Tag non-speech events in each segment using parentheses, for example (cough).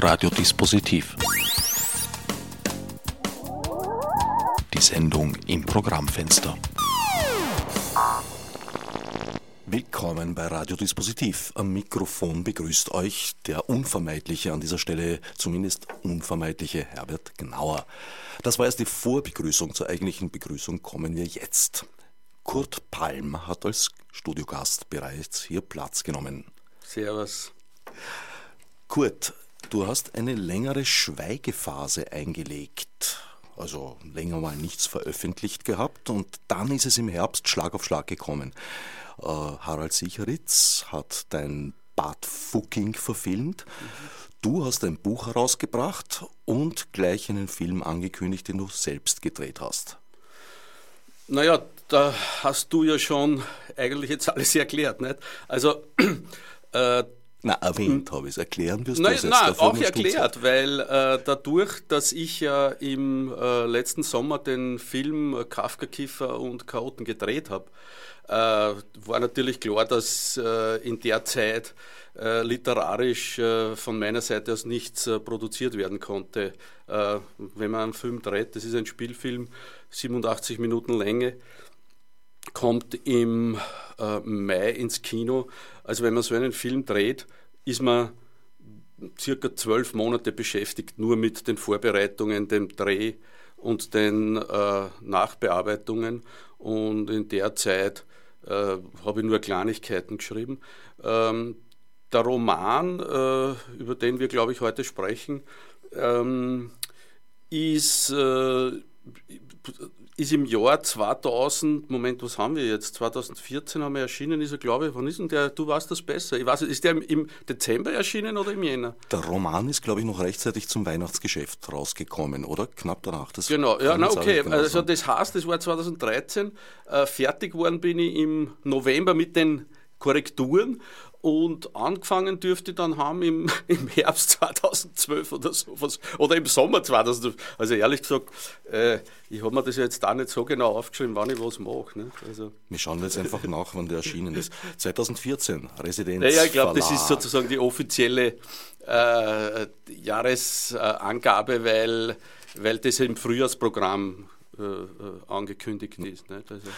Radiodispositiv. Die Sendung im Programmfenster. Willkommen bei Radiodispositiv. Am Mikrofon begrüßt euch der unvermeidliche, an dieser Stelle zumindest unvermeidliche Herbert Gnauer. Das war erst die Vorbegrüßung. Zur eigentlichen Begrüßung kommen wir jetzt. Kurt Palm hat als Studiogast bereits hier Platz genommen. Servus. Kurt, du hast eine längere Schweigephase eingelegt. Also länger mal nichts veröffentlicht gehabt und dann ist es im Herbst Schlag auf Schlag gekommen. Äh, Harald Sicheritz hat dein Bad Fucking verfilmt. Du hast ein Buch herausgebracht und gleich einen Film angekündigt, den du selbst gedreht hast. Naja, da hast du ja schon eigentlich jetzt alles erklärt. Nicht? Also, (clears throat) äh, na, erwähnt habe ich es. Erklären wirst du es jetzt. Nein, auch erklärt, weil äh, dadurch, dass ich ja im äh, letzten Sommer den Film Kafka, Kiffer und Chaoten gedreht habe, äh, war natürlich klar, dass äh, in der Zeit äh, literarisch äh, von meiner Seite aus nichts produziert werden konnte. wenn man einen Film dreht, das ist ein Spielfilm, 87 Minuten Länge, kommt im Mai ins Kino. Also wenn man so einen Film dreht, ist man circa zwölf Monate beschäftigt, nur mit den Vorbereitungen, dem Dreh und den äh, Nachbearbeitungen. Und in der Zeit äh, habe ich nur Kleinigkeiten geschrieben. Ähm, der Roman, äh, über den wir, glaube ich, heute sprechen, ähm, ist, äh, ist im Jahr 2000, Moment, was haben wir jetzt? 2014 haben wir erschienen, ist er, glaube ich, wann ist denn der? Du weißt das besser. Ich weiß, ist der im, im Dezember erschienen oder im Jänner? Der Roman ist, glaube ich, noch rechtzeitig zum Weihnachtsgeschäft rausgekommen, oder? Knapp danach. Das genau, ja, na, okay. Genau also, das heißt, das war 2013. Äh, fertig worden bin ich im November mit den Korrekturen und angefangen dürfte dann haben im, (laughs) im Herbst 2012 oder sowas. Oder im Sommer 2012. Also ehrlich gesagt, äh, ich habe mir das jetzt da nicht so genau aufgeschrieben, wann ich was mache. Ne? Also. Wir schauen jetzt einfach nach, wann der erschienen ist. 2014, Residenz. Ja, ich glaube, das ist sozusagen die offizielle äh, Jahresangabe, weil, weil das im Frühjahrsprogramm äh, äh angekündigt ist. Nicht? Also.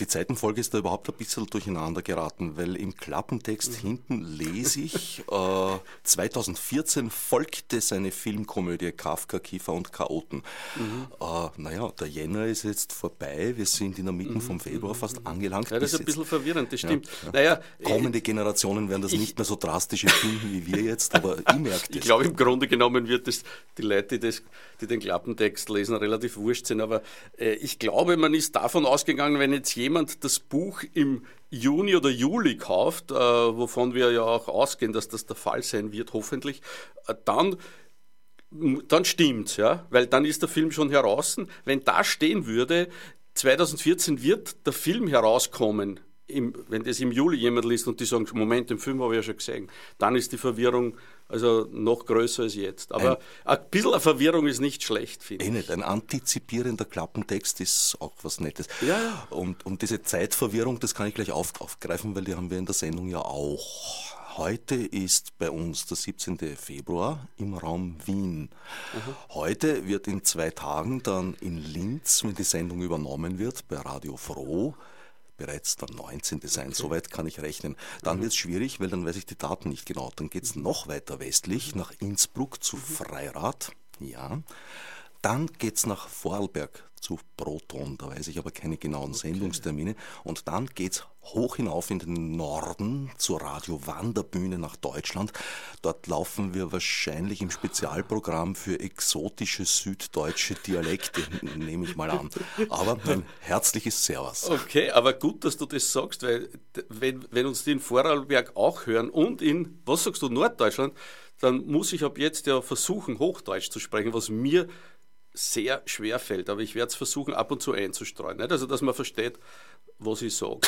Die Zeitenfolge ist da überhaupt ein bisschen durcheinander geraten, weil im Klappentext mhm. hinten lese ich, äh, 2014 folgte seine Filmkomödie Kafka, Kiefer und Chaoten. Mhm. Äh, naja, der Jänner ist jetzt vorbei, wir sind in der Mitte mhm. vom Februar fast angelangt. Ja, das ist ein bisschen verwirrend, das stimmt. Ja, ja. Naja, Kommende Generationen werden das ich, nicht mehr so drastisch empfinden wie wir jetzt, aber (laughs) ich merke das. Ich glaube, im Grunde genommen wird es die Leute, die, das, die den Klappentext lesen, relativ wurscht sind, aber äh, ich glaube, man ist davon ausgegangen, wenn jetzt jemand jemand das Buch im Juni oder Juli kauft, äh, wovon wir ja auch ausgehen, dass das der Fall sein wird, hoffentlich, äh, dann dann stimmt's, ja, weil dann ist der Film schon heraus. Wenn da stehen würde, 2014 wird der Film herauskommen, im, wenn das im Juli jemand liest und die sagen, Moment, den Film habe ich ja schon gesehen, dann ist die Verwirrung also noch größer als jetzt. Aber ein, ein bisschen Verwirrung ist nicht schlecht, finde eh ich. Nicht. Ein antizipierender Klappentext ist auch was Nettes. Ja, ja. Und, und diese Zeitverwirrung, das kann ich gleich auf, aufgreifen, weil die haben wir in der Sendung ja auch. Heute ist bei uns der 17. Februar im Raum Wien. Mhm. Heute wird in zwei Tagen dann in Linz, wenn die Sendung übernommen wird, bei Radio Froh, bereits der 19. sein. Okay. Soweit kann ich rechnen. Dann mhm. wird es schwierig, weil dann weiß ich die Daten nicht genau. Dann geht es noch weiter westlich nach Innsbruck zu mhm. Freirad. Ja. Dann geht es nach Vorarlberg zu Proton, da weiß ich aber keine genauen. Sendungstermine. Und dann geht es hoch hinauf in den Norden zur Radio Wanderbühne nach Deutschland. Dort laufen wir wahrscheinlich im Spezialprogramm für exotische süddeutsche Dialekte, (laughs) nehme ich mal an. Aber ein herzliches Servus. Okay, aber gut, dass du das sagst, weil wenn, wenn uns die in Vorarlberg auch hören und in, was sagst du, Norddeutschland, dann muss ich ab jetzt ja versuchen, Hochdeutsch zu sprechen, was mir sehr schwer fällt. Aber ich werde es versuchen, ab und zu einzustreuen. Nicht? Also, dass man versteht, was ich sage.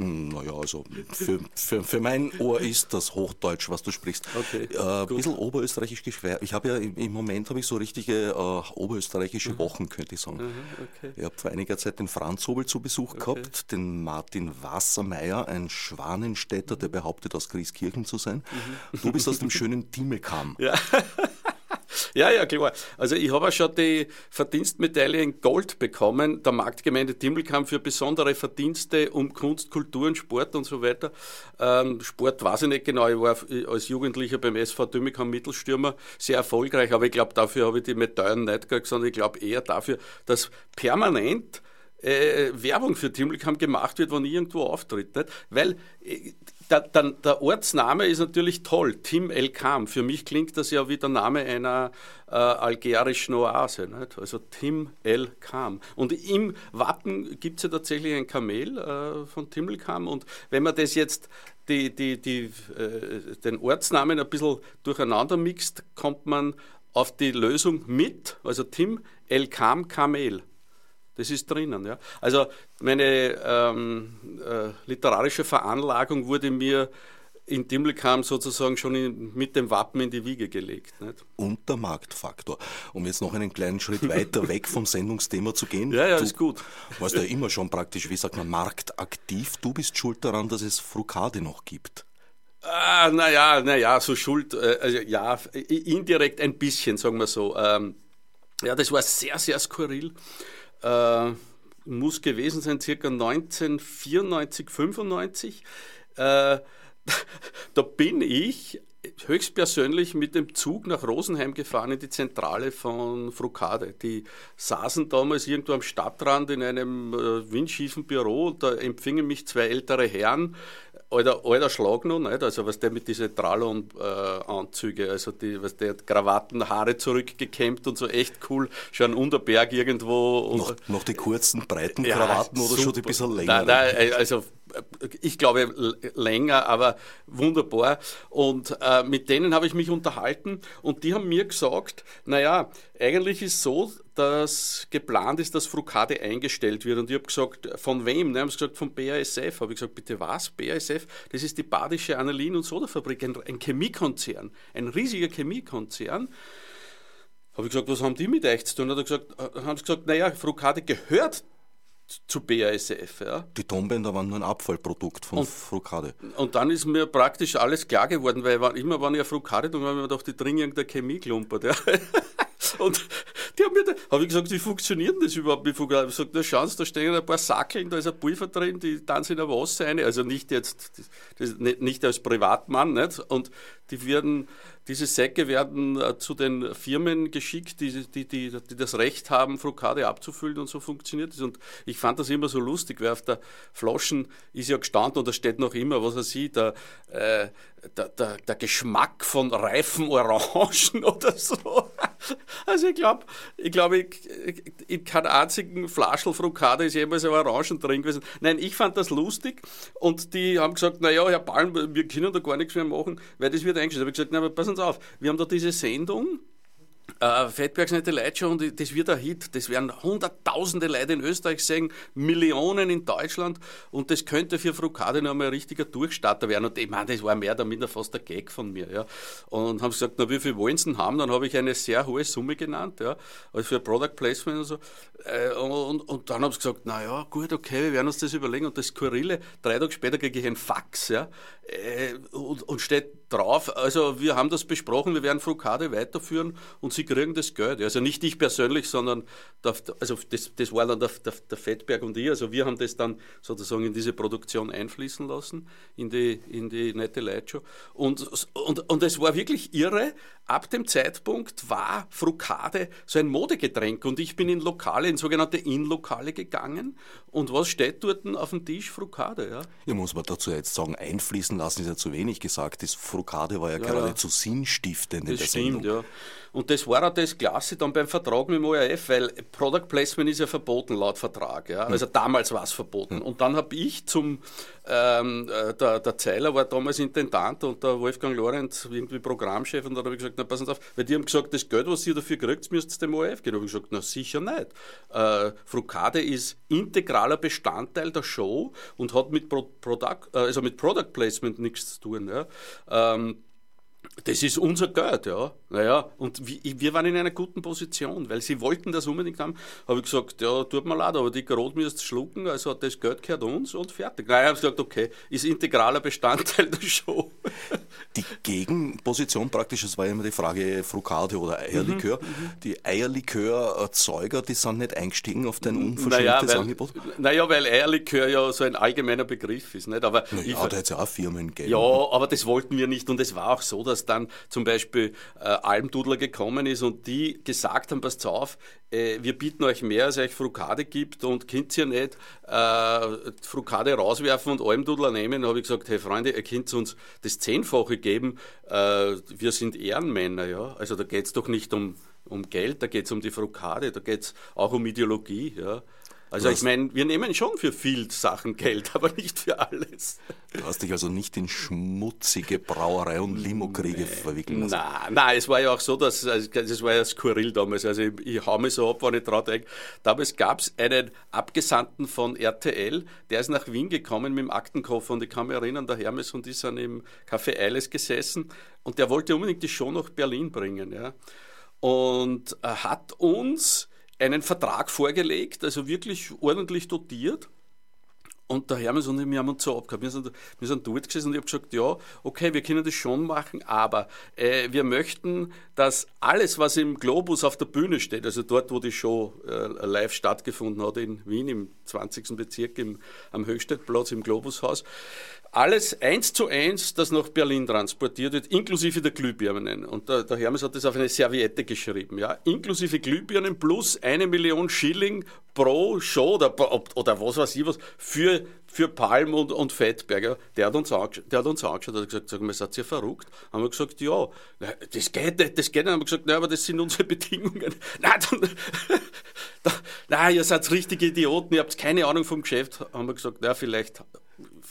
Hm, naja, also für, für, für mein Ohr ist das Hochdeutsch, was du sprichst. Okay, äh, ein bisschen oberösterreichisch geschwär. Ich habe ja im Moment habe ich so richtige äh, oberösterreichische mhm. Wochen, könnte ich sagen. Mhm, okay. Ich habe vor einiger Zeit den Franz Hobel zu Besuch okay. gehabt, den Martin Wassermeier, ein Schwanenstädter, der behauptet, aus Grieskirchen zu sein. Mhm. Du bist aus dem (laughs) schönen Timmelkam. Ja. Ja, ja, klar. Also ich habe auch schon die Verdienstmedaille in Gold bekommen, der Marktgemeinde Dimmelkamp für besondere Verdienste um Kunst, Kultur und Sport und so weiter. Ähm, Sport weiß ich nicht genau, ich war als Jugendlicher beim SV Dimmelkamp Mittelstürmer sehr erfolgreich, aber ich glaube, dafür habe ich die Medaillen nicht gekriegt, sondern ich glaube eher dafür, dass permanent äh, Werbung für Timmelkamp gemacht wird, wenn irgendwo auftritt. Nicht? Weil äh, der, der, der, Ortsname ist natürlich toll, Tim El Kam. Für mich klingt das ja wie der Name einer äh, algerischen Oase. Nicht? Also Tim El Kam. Und im Wappen gibt es ja tatsächlich ein Kamel äh, von Tim El Kam. Und wenn man das jetzt die, die, die, äh, den Ortsnamen ein bisschen durcheinander mixt, kommt man auf die Lösung mit, also Tim El Kam Kamel. Das ist drinnen. Ja. Also meine ähm, äh, literarische Veranlagung wurde mir in Dimmelkam sozusagen schon in, mit dem Wappen in die Wiege gelegt. Nicht? Und der Marktfaktor. Um jetzt noch einen kleinen Schritt weiter weg vom Sendungsthema zu gehen. (laughs) Ja, ja, du ist gut. warst ja immer schon praktisch, wie sagt man, marktaktiv. Du bist schuld daran, dass es Frukade noch gibt. Ah, naja, naja, so schuld, äh, also ja, indirekt ein bisschen, sagen wir so. Ähm, ja, das war sehr, sehr skurril äh, muss gewesen sein, circa 1994, 95. Äh, (laughs) da bin ich höchstpersönlich mit dem Zug nach Rosenheim gefahren in die Zentrale von Frucade. Die saßen damals irgendwo am Stadtrand in einem äh, windschiefen Büro und da empfingen mich zwei ältere Herren, alter, alter Schlag noch, nicht? also was der mit diesen Tralon-Anzüge, äh, also die, was der Krawatten, Haare zurückgekämmt und so echt cool, schon Unterberg irgendwo. Noch, noch die kurzen, breiten ja, Krawatten oder super. schon die bisschen länger? Nein, nein, also ich glaube länger, aber wunderbar. Und äh, mit denen habe ich mich unterhalten und die haben mir gesagt, naja, eigentlich ist so, dass geplant ist, dass Frucade eingestellt wird. Und ich habe gesagt, von wem? Ne, haben sie gesagt, von BASF. Habe ich gesagt, bitte was? BASF? Das ist die Badische Anilin- und Sodafabrik, ein, ein Chemiekonzern, ein riesiger Chemiekonzern. Habe ich gesagt, was haben die mit euch zu tun? Hat er gesagt, äh, haben sie gesagt, naja, Frucade gehört zu BASF. Ja. Die Tonbänder waren nur ein Abfallprodukt von und, Frucade. Und dann ist mir praktisch alles klar geworden, weil immer, wenn ich eine Frucade tue, habe ich mir gedacht, die drin irgendeine Chemie klumpert. Ja. (laughs) Und die haben mir da, habe ich gesagt, wie funktioniert das überhaupt? Ich gesagt, na schauen Sie, da stehen ein paar Sackeln, da ist ein Pulver drin, die tanzen in der Wasser rein. Also nicht jetzt, das, nicht als Privatmann, nicht? Und die werden diese Säcke werden äh, zu den Firmen geschickt, die, die, die, die das Recht haben, Frukade abzufüllen und so funktioniert es. Und ich fand das immer so lustig, weil auf der Flaschen ist ja gestanden und da steht noch immer, was er sieht, der, äh, der, der, der Geschmack von reifen Orangen (laughs) oder so. (laughs) Also ich glaube, ich glaube, ich, in keinem einzigen Flaschel Frukade ist jemals ein Orangen drin gewesen. Nein, ich fand das lustig und die haben gesagt, naja, Herr Balm, wir können da gar nichts mehr machen, weil das wird eingestellt. Da habe ich gesagt, na, aber passen Sie auf, wir haben da diese Sendung, äh, Fettbergs nette Leute und das wird ein Hit. Das werden hunderttausende Leute in Österreich sehen, Millionen in Deutschland und das könnte für Frukade noch mal ein richtiger Durchstarter werden. Und ich meine, das war mehr oder minder fast der Gag von mir. Ja. Und haben gesagt, na, wie viel wollen Sie denn haben? Dann habe ich eine sehr hohe Summe genannt, ja, also für Product Placement und so. Äh, und, und, dann haben sie gesagt, na ja, gut, okay, wir werden uns das überlegen. Und das Skurrile, drei Tage später kriege ich ein Fax, ja, äh, und, und steht drauf, also wir haben das besprochen, wir werden Frukade weiterführen und Sie kriegen das Geld. Also nicht ich persönlich, sondern der, also das, das war dann der, der, der, Fettberg und ich. Also wir haben das dann sozusagen in diese Produktion einfließen lassen, in die, in die nette Lightshow. Und, und, und es war wirklich irre. Ab dem Zeitpunkt war Frukade so ein Modegetränk und ich bin in Lokale, in sogenannte In-Lokale gegangen und was steht dort auf dem Tisch? Frukade, ja. Ja, muss man dazu jetzt sagen, einfließen lassen ist ja zu wenig gesagt. Das Frukade war ja, ja geradezu sinnstiftend in das der stimmt, Sendung. ja. Und das war auch das Klasse dann beim Vertrag mit dem ORF, weil Product Placement ist ja verboten laut Vertrag. Ja? Also hm. damals war es verboten. Hm. Und dann habe ich zum, ähm, äh, der, der Zeiler war damals Intendant und der Wolfgang Lorenz irgendwie Programmchef und dann habe ich gesagt, na passen Sie auf, weil die haben gesagt, das Geld, was ihr dafür kriegt, müsst ihr dem ORF geben. Da habe ich gesagt, na sicher nicht. Äh, Frucade ist integraler Bestandteil der Show und hat mit, Pro Product, äh, also mit Product Placement nichts zu tun. Ja? Ähm, das ist unser Geld, ja. Naja, und wir waren in einer guten Position, weil sie wollten das unbedingt haben. Habe ich gesagt, ja, tut mir leid, aber die Grot müsst schlucken, also das Geld gehört uns und fertig. Naja, habe gesagt, okay, ist integraler Bestandteil der Show. (laughs) Die Gegenposition praktisch, das war immer die Frage Frucade oder Eierlikör. Mhm, mhm. die Eierlikörerzeuger, die sind nicht eingestiegen auf dein unverschämtes naja, weil, Angebot? Naja, weil Eierlikör ja so ein allgemeiner Begriff ist. Nicht? Aber naja, ich, da hätte es ja auch Firmen gegeben. Ja, aber das wollten wir nicht und es war auch so, dass dann zum Beispiel äh, Almdudler gekommen ist und die gesagt haben, passt auf, äh, wir bieten euch mehr, als euch Frukade gibt und könnt ihr nicht äh, Frukade rauswerfen und Almdudler nehmen. Da habe ich gesagt, hey Freunde, ihr könnt uns das Zehnfache geben, äh, wir sind Ehrenmänner, ja. Also da geht es doch nicht um, um Geld, da geht es um die Frukade, da geht es auch um Ideologie, ja. Also ich meine, wir nehmen schon für viel Sachen Geld, (laughs) aber nicht für alles. Du hast dich also nicht in schmutzige Brauerei und Limokriege nee, verwickeln lassen. Nein, nein, es war ja auch so, dass also, das war ja skurril damals. Also ich, ich hau mich so ab, wenn ich dran denke. Damals gab es einen Abgesandten von RTL, der ist nach Wien gekommen mit dem Aktenkoffer und ich kann mich erinnern, der Hermes und ich sind im Café Eiles gesessen und der wollte unbedingt die Show nach Berlin bringen. Ja. Und er hat uns einen Vertrag vorgelegt, also wirklich ordentlich dotiert. Und der Hermes und ich, wir haben uns so abgehabt. Wir sind, wir sind dort gesessen und ich habe gesagt, ja, okay, wir können das schon machen, aber äh, wir möchten, dass alles, was im Globus auf der Bühne steht, also dort, wo die Show äh, live stattgefunden hat in Wien, im 20. Bezirk, im, am Höchstadtplatz im Globushaus, alles eins zu eins, das nach Berlin transportiert wird, inklusive der Glühbirnen. Und der, der Hermes hat das auf eine Serviette geschrieben, ja, inklusive Glühbirnen plus eine Million Schilling pro Show oder, oder was weiß ich was für, für Palm und, und Fettberger. Der hat uns angeschaut, der hat uns angeschaut, hat gesagt, sag mal, seid ihr verrückt? Haben wir gesagt, ja, das geht nicht, das geht nicht. Haben wir gesagt, nein, aber das sind unsere (laughs) Bedingungen. Nein, dann, (laughs) nein, ihr seid richtige Idioten, ihr habt keine Ahnung vom Geschäft. Haben wir gesagt, na, vielleicht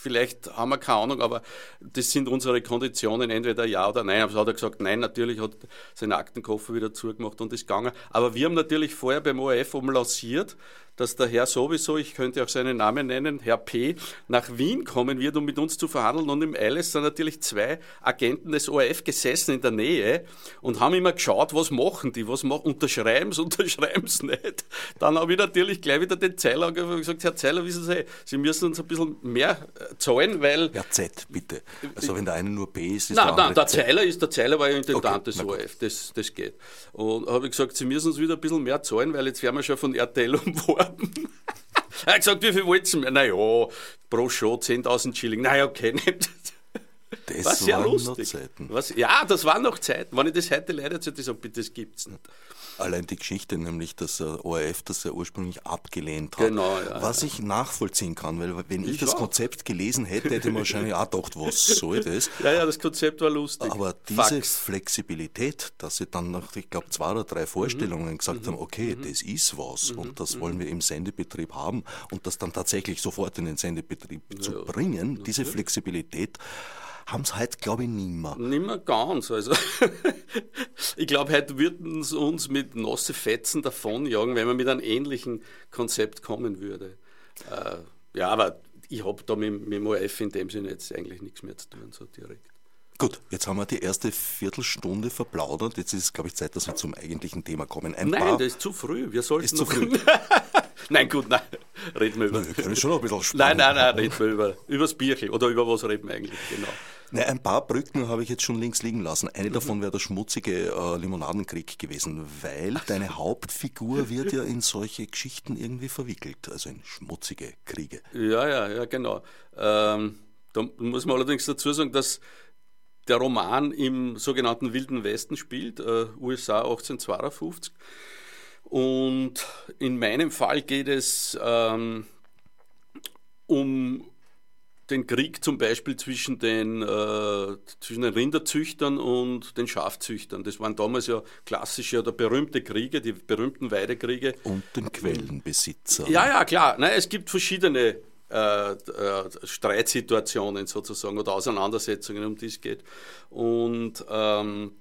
vielleicht haben wir keine Ahnung, aber das sind unsere Konditionen, entweder ja oder nein. Aber hat er gesagt, nein, natürlich hat seinen Aktenkoffer wieder zugemacht und ist gegangen. Aber wir haben natürlich vorher beim ORF umlanciert, dass der Herr sowieso, ich könnte auch seinen Namen nennen, Herr P., nach Wien kommen wird, um mit uns zu verhandeln. Und im Eiles sind natürlich zwei Agenten des ORF gesessen in der Nähe und haben immer geschaut, was machen die, was machen, unterschreiben sie, (laughs) unterschreiben sie nicht. Dann habe ich natürlich gleich wieder den Zeiler angefangen und gesagt, Herr Zeiler, wissen Sie, Sie müssen uns ein bisschen mehr äh, zahlen, weil... Ja, Z, bitte. Also wenn der eine nur B ist, ist nein, der Nein, der Zeiler, ist, der Zeiler war ja Intendant okay, des ORF, das, das geht. Und habe ich gesagt, Sie müssen uns wieder ein bisschen mehr zahlen, weil jetzt werden wir schon von RTL (laughs) umworben (laughs) er hat gesagt, wie viel wolltest du mir? Naja, pro Show 10.000 Schilling. Naja, okay, (laughs) nicht. Das war sehr lustig. Was, ja, das waren noch Zeiten. Wenn ich das heute leider erzähle, so, bitte, das gibt's nicht. Allein die Geschichte, nämlich, dass ORF das ja ursprünglich abgelehnt hat. Genau, ja, was ja. ich nachvollziehen kann, weil wenn ich, ich das auch. Konzept gelesen hätte, hätte ich wahrscheinlich auch gedacht, was soll das? Ja, ja, das Konzept war lustig. Aber diese Fax. Flexibilität, dass sie dann nach, ich glaube, zwei oder drei Vorstellungen mhm. gesagt mhm. haben, okay, mhm. das ist was mhm. und das wollen wir im Sendebetrieb haben und das dann tatsächlich sofort in den Sendebetrieb ja. zu bringen, diese Flexibilität, haben es heute, glaube ich, nimmer. Nimmer ganz. Also (laughs) ich glaube, heute würden sie uns mit nasse Fetzen davonjagen, wenn man mit einem ähnlichen Konzept kommen würde. Äh, ja, aber ich habe da mit, mit dem ORF in dem Sinne jetzt eigentlich nichts mehr zu tun, so direkt. Gut, jetzt haben wir die erste Viertelstunde verplaudert. Jetzt ist es, glaube ich, Zeit, dass wir zum eigentlichen Thema kommen. Ein nein, das ist zu früh. Wir sollten ist zu früh. (laughs) nein, gut, nein. Reden wir über. Nein, wir können schon noch ein bisschen spannend. Nein, nein, nein, reden wir über, über das Bierchen. Oder über was reden wir eigentlich, genau. Ne, ein paar Brücken habe ich jetzt schon links liegen lassen. Eine davon wäre der schmutzige äh, Limonadenkrieg gewesen, weil deine Hauptfigur (laughs) wird ja in solche Geschichten irgendwie verwickelt, also in schmutzige Kriege. Ja, ja, ja, genau. Ähm, da muss man allerdings dazu sagen, dass der Roman im sogenannten Wilden Westen spielt, äh, USA 1852. Und in meinem Fall geht es ähm, um den Krieg zum Beispiel zwischen den, äh, zwischen den Rinderzüchtern und den Schafzüchtern. Das waren damals ja klassische oder berühmte Kriege, die berühmten Weidekriege. Und den Quellenbesitzer. Ja, ja, klar. Nein, es gibt verschiedene äh, äh, Streitsituationen sozusagen oder Auseinandersetzungen, um die es geht. Und ähm,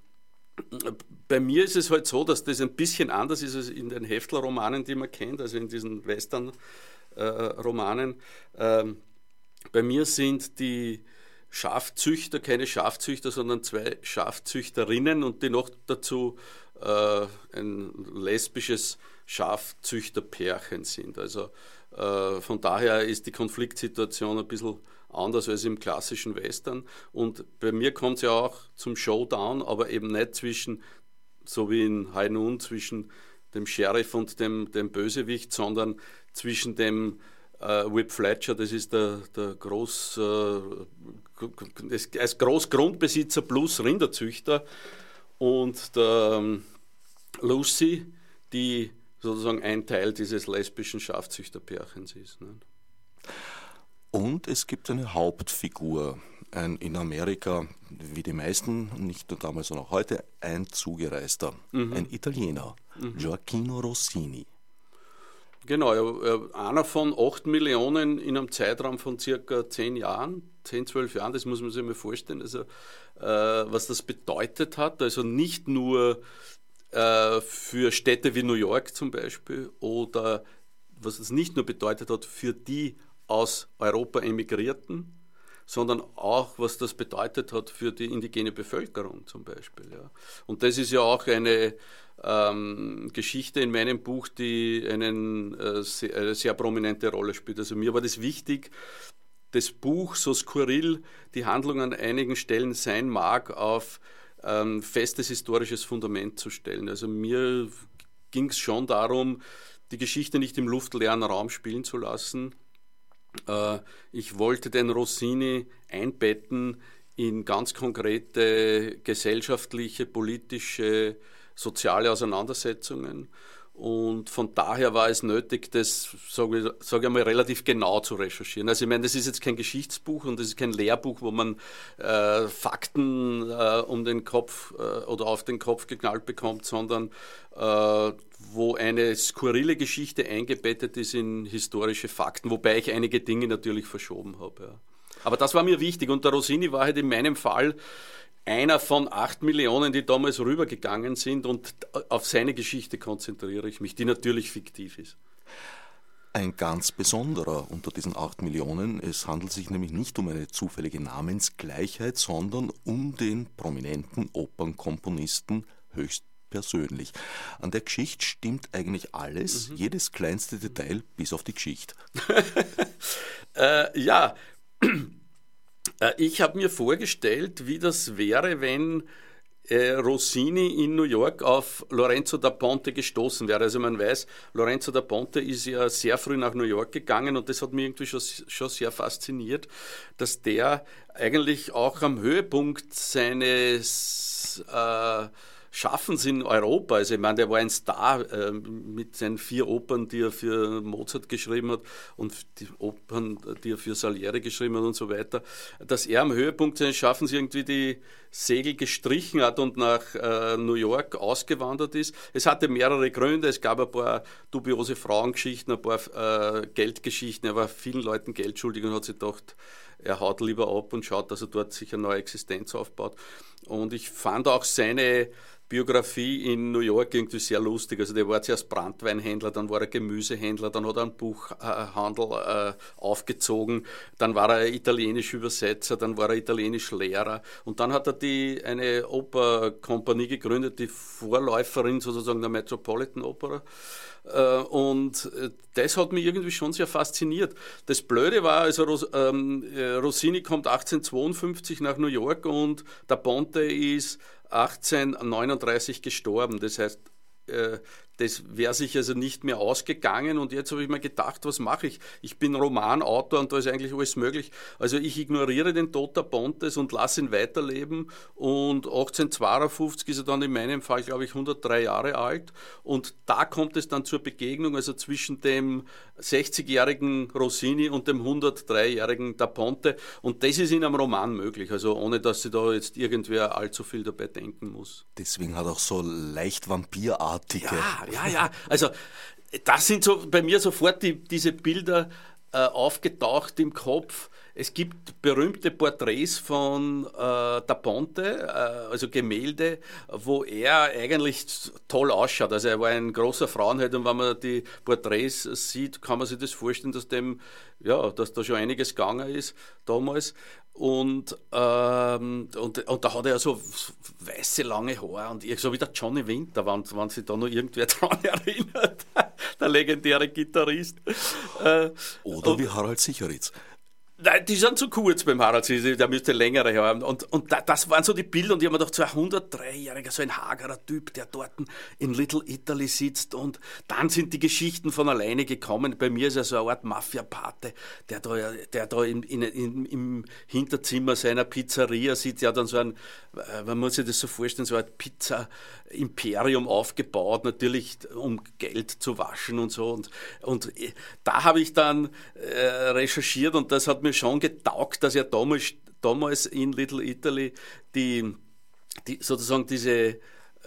bei mir ist es halt so, dass das ein bisschen anders ist als in den Heftler-Romanen, die man kennt, also in diesen Western-Romanen. Äh, ähm, bei mir sind die Schafzüchter keine Schafzüchter, sondern zwei Schafzüchterinnen und die noch dazu äh, ein lesbisches Schafzüchterpärchen sind. Also äh, von daher ist die Konfliktsituation ein bisschen anders als im klassischen Western. Und bei mir kommt es ja auch zum Showdown, aber eben nicht zwischen, so wie in High Noon, zwischen dem Sheriff und dem, dem Bösewicht, sondern zwischen dem äh, Whip Fletcher, das ist der, der Groß, äh, als Großgrundbesitzer plus Rinderzüchter und der ähm, Lucy, die sozusagen ein Teil dieses lesbischen Schafzüchterpärchens ist. Ne? Und es gibt eine Hauptfigur, ein in Amerika, wie die meisten, nicht nur damals, sondern auch heute, ein Zugereister, mhm. ein Italiener, mhm. Gioacchino Rossini. Genau, einer von 8 Millionen in einem Zeitraum von circa 10 Jahren, 10, 12 Jahren, das muss man sich mal vorstellen, also, äh, was das bedeutet hat. Also nicht nur äh, für Städte wie New York zum Beispiel oder was es nicht nur bedeutet hat für die aus Europa emigrierten, sondern auch, was das bedeutet hat für die indigene Bevölkerung zum Beispiel. Ja. Und das ist ja auch eine ähm, Geschichte in meinem Buch, die einen, äh, sehr, eine sehr prominente Rolle spielt. Also mir war das wichtig, das Buch, so skurril die Handlung an einigen Stellen sein mag, auf ähm, festes historisches Fundament zu stellen. Also mir ging es schon darum, die Geschichte nicht im luftleeren Raum spielen zu lassen. Äh, ich wollte den Rossini einbetten in ganz konkrete gesellschaftliche, politische, soziale Auseinandersetzungen. Und von daher war es nötig, das, sage ich, sag ich mal, relativ genau zu recherchieren. Also ich meine, das ist jetzt kein Geschichtsbuch und das ist kein Lehrbuch, wo man äh, Fakten äh, um den Kopf äh, oder auf den Kopf geknallt bekommt, sondern äh, wo eine skurrile Geschichte eingebettet ist in historische Fakten, wobei ich einige Dinge natürlich verschoben habe. Ja. Aber das war mir wichtig und der Rossini war halt in meinem Fall einer von acht Millionen, die damals rübergegangen sind und auf seine Geschichte konzentriere ich mich, die natürlich fiktiv ist. Ein ganz besonderer unter diesen acht Millionen. Es handelt sich nämlich nicht um eine zufällige Namensgleichheit, sondern um den prominenten Opernkomponisten höchstpersönlich. An der Geschichte stimmt eigentlich alles, mhm. jedes kleinste Detail bis auf die Geschichte. (laughs) äh, ja, ich habe mir vorgestellt, wie das wäre, wenn äh, Rossini in New York auf Lorenzo da Ponte gestoßen wäre. Also man weiß, Lorenzo da Ponte ist ja sehr früh nach New York gegangen und das hat mich irgendwie schon, schon sehr fasziniert, dass der eigentlich auch am Höhepunkt seines äh, Schaffens in Europa. Also ich meine, der war ein Star äh, mit seinen vier Opern, die er für Mozart geschrieben hat und die Opern, die er für Salieri geschrieben hat und so weiter, dass er am Höhepunkt seines Schaffens irgendwie die Segel gestrichen hat und nach äh, New York ausgewandert ist. Es hatte mehrere Gründe. Es gab ein paar dubiose Frauengeschichten, ein paar äh, Geldgeschichten. Er war vielen Leuten Geld schuldig und hat sich gedacht, er haut lieber ab und schaut, dass er dort sich eine neue Existenz aufbaut. Und ich fand auch seine Biografie in New York irgendwie sehr lustig. Also der war zuerst Brandweinhändler, dann war er Gemüsehändler, dann hat er einen Buchhandel äh, aufgezogen, dann war er italienisch Übersetzer, dann war er italienisch Lehrer und dann hat er die, eine Operkompanie gegründet, die Vorläuferin sozusagen der Metropolitan Opera. Äh, und äh, das hat mich irgendwie schon sehr fasziniert. Das Blöde war, also ähm, äh, Rossini kommt 1852 nach New York und der Ponte ist 1839 gestorben. Das heißt, das wäre sich also nicht mehr ausgegangen und jetzt habe ich mir gedacht, was mache ich? Ich bin Romanautor und da ist eigentlich alles möglich. Also ich ignoriere den Tod der Pontes und lasse ihn weiterleben und 1852 ist er dann in meinem Fall, glaube ich, 103 Jahre alt und da kommt es dann zur Begegnung, also zwischen dem 60-jährigen Rossini und dem 103-jährigen Da Ponte und das ist in einem Roman möglich, also ohne dass sie da jetzt irgendwer allzu viel dabei denken muss. Deswegen hat auch so leicht vampirartige ja, ja, ja. Also das sind so bei mir sofort die, diese Bilder äh, aufgetaucht im Kopf. Es gibt berühmte Porträts von äh, Da Ponte, äh, also Gemälde, wo er eigentlich toll ausschaut. Also er war ein großer Frauenheld und wenn man die Porträts sieht, kann man sich das vorstellen, dass dem, ja, dass da schon einiges gegangen ist damals. Und, ähm, und, und da hat er ja so weiße, lange Haare und so wie der Johnny Winter, wenn, wenn sich da noch irgendwer (laughs) dran erinnert, der legendäre Gitarrist. Äh, Oder und, wie Harald Sicheritz. Nein, die sind zu kurz beim Harald, der müsste längere haben. Und, und das waren so die Bilder und ich habe mir gedacht, so ein 103-Jähriger, so ein hagerer Typ, der dort in Little Italy sitzt und dann sind die Geschichten von alleine gekommen. Bei mir ist er so eine Art Mafia-Pate, der da, der da in, in, in, im Hinterzimmer seiner Pizzeria sitzt, ja dann so ein, äh, man muss sich das so vorstellen, so ein Pizza-Imperium aufgebaut, natürlich um Geld zu waschen und so. Und, und äh, da habe ich dann äh, recherchiert und das hat mir mir schon getaugt, dass er damals, damals in Little Italy die, die sozusagen diese äh,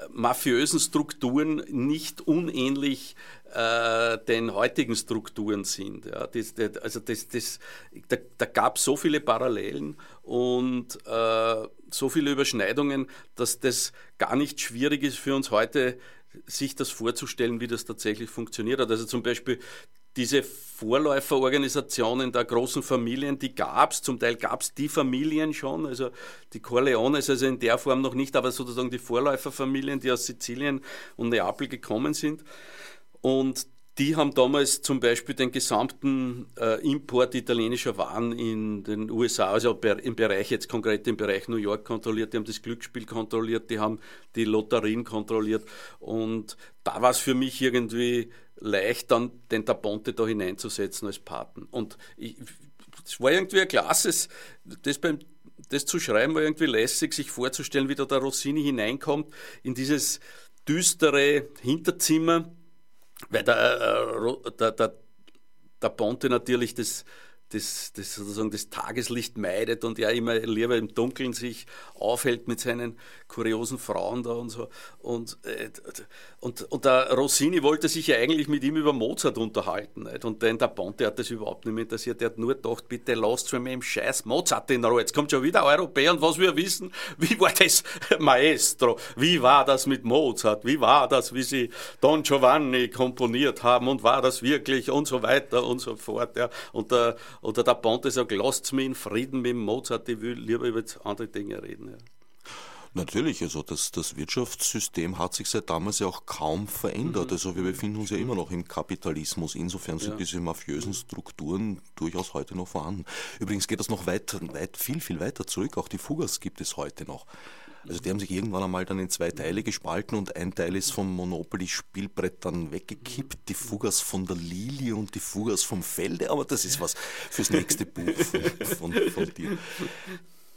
mafiösen Strukturen nicht unähnlich äh, den heutigen Strukturen sind. Ja, das, das, also das, das, da, da gab es so viele Parallelen und äh, so viele Überschneidungen, dass das gar nicht schwierig ist für uns heute, sich das vorzustellen, wie das tatsächlich funktioniert hat. Also zum Beispiel diese Vorläuferorganisationen der großen Familien, die gab es, zum Teil gab es die Familien schon, also die Corleones, also in der Form noch nicht, aber sozusagen die Vorläuferfamilien, die aus Sizilien und Neapel gekommen sind. Und die haben damals zum Beispiel den gesamten äh, Import italienischer Waren in den USA, also im Bereich jetzt konkret im Bereich New York kontrolliert, die haben das Glücksspiel kontrolliert, die haben die Lotterien kontrolliert und da war es für mich irgendwie leicht, dann den Taponte da hineinzusetzen als Paten. Und es war irgendwie ein klasses, das beim das zu schreiben war irgendwie lässig, sich vorzustellen, wie da der Rossini hineinkommt in dieses düstere Hinterzimmer, weil der, äh, der, der, der Ponte natürlich das das, das sozusagen das Tageslicht meidet und ja immer lieber im Dunkeln sich aufhält mit seinen kuriosen Frauen da und so. Und, äh, und, und der Rossini wollte sich ja eigentlich mit ihm über Mozart unterhalten. Nicht? Und dann der Ponte hat das überhaupt nicht mehr interessiert. Der hat nur gedacht, bitte lasst für mich im Scheiß Mozart in Ruhe. Jetzt kommt schon wieder Europäer und was wir wissen, wie war das (laughs) Maestro? Wie war das mit Mozart? Wie war das, wie sie Don Giovanni komponiert haben und war das wirklich und so weiter und so fort. Ja. Und der, oder der Ponte sagt, lasst mich in Frieden mit Mozart, ich will lieber über andere Dinge reden. Ja. Natürlich, also das, das Wirtschaftssystem hat sich seit damals ja auch kaum verändert. Mhm. Also wir befinden uns ja immer noch im Kapitalismus. Insofern sind ja. diese mafiösen Strukturen durchaus heute noch vorhanden. Übrigens geht das noch weit, weit, viel, viel weiter zurück. Auch die Fugas gibt es heute noch. Also die haben sich irgendwann einmal dann in zwei Teile gespalten und ein Teil ist vom Monopoly-Spielbrett dann weggekippt, die Fugas von der Lilie und die Fugas vom Felde, aber das ist was fürs nächste Buch von, von, von dir.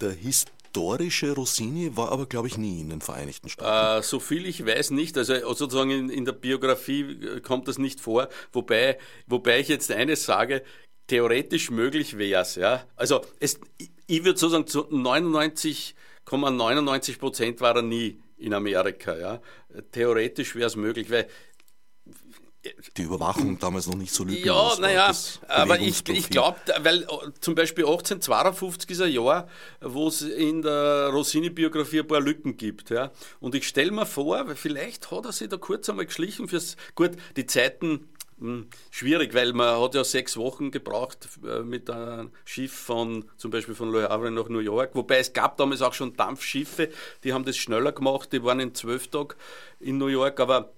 Der historische Rossini war aber, glaube ich, nie in den Vereinigten Staaten. Äh, so viel ich weiß nicht. Also sozusagen in, in, der Biografie äh, kommt das nicht vor. Wobei, wobei ich jetzt eines sage, theoretisch möglich wäre es. Ja? Also es, ich würde sozusagen zu 99 99 Prozent war er nie in Amerika. Ja. Theoretisch wäre es möglich, weil die Überwachung damals noch nicht so lückenlos Ja, naja, aber ich, ich glaube, weil äh, zum Beispiel 1852 ist ein Jahr, wo es in der Rossini-Biografie ein paar Lücken gibt. Ja. Und ich stelle mir vor, vielleicht hat er sich da kurz einmal geschlichen fürs. Gut, die Zeiten schwierig, weil man hat ja sechs Wochen gebraucht äh, mit einem Schiff von zum Beispiel von Le Havre nach New York. Wobei es gab damals auch schon Dampfschiffe, die haben das schneller gemacht, die waren in zwölf Tagen in New York, aber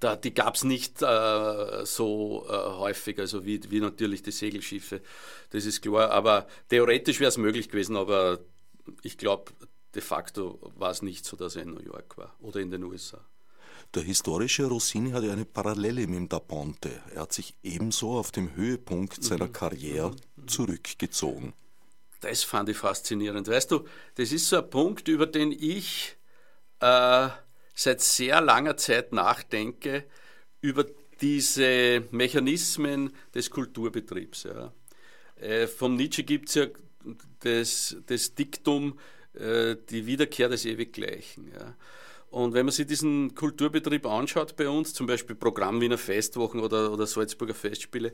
da, die gab es nicht äh, so äh, häufig, also wie, wie natürlich die Segelschiffe, das ist klar. Aber theoretisch wäre es möglich gewesen, aber ich glaube, de facto war es nicht so, dass er in New York war oder in den USA. Der historische Rossini hat ja eine Parallele mit dem Da Ponte. Er hat sich ebenso auf dem Höhepunkt seiner mhm. Karriere mhm. zurückgezogen. Das fand ich faszinierend. Weißt du, das ist so ein Punkt, über den ich äh, seit sehr langer Zeit nachdenke, über diese Mechanismen des Kulturbetriebs. Ja. Äh, vom Nietzsche gibt es ja das, das Diktum, äh, die Wiederkehr des Ewiggleichen. Ja. Und wenn man sich diesen Kulturbetrieb anschaut bei uns, zum Beispiel Programm Wiener Festwochen oder, oder Salzburger Festspiele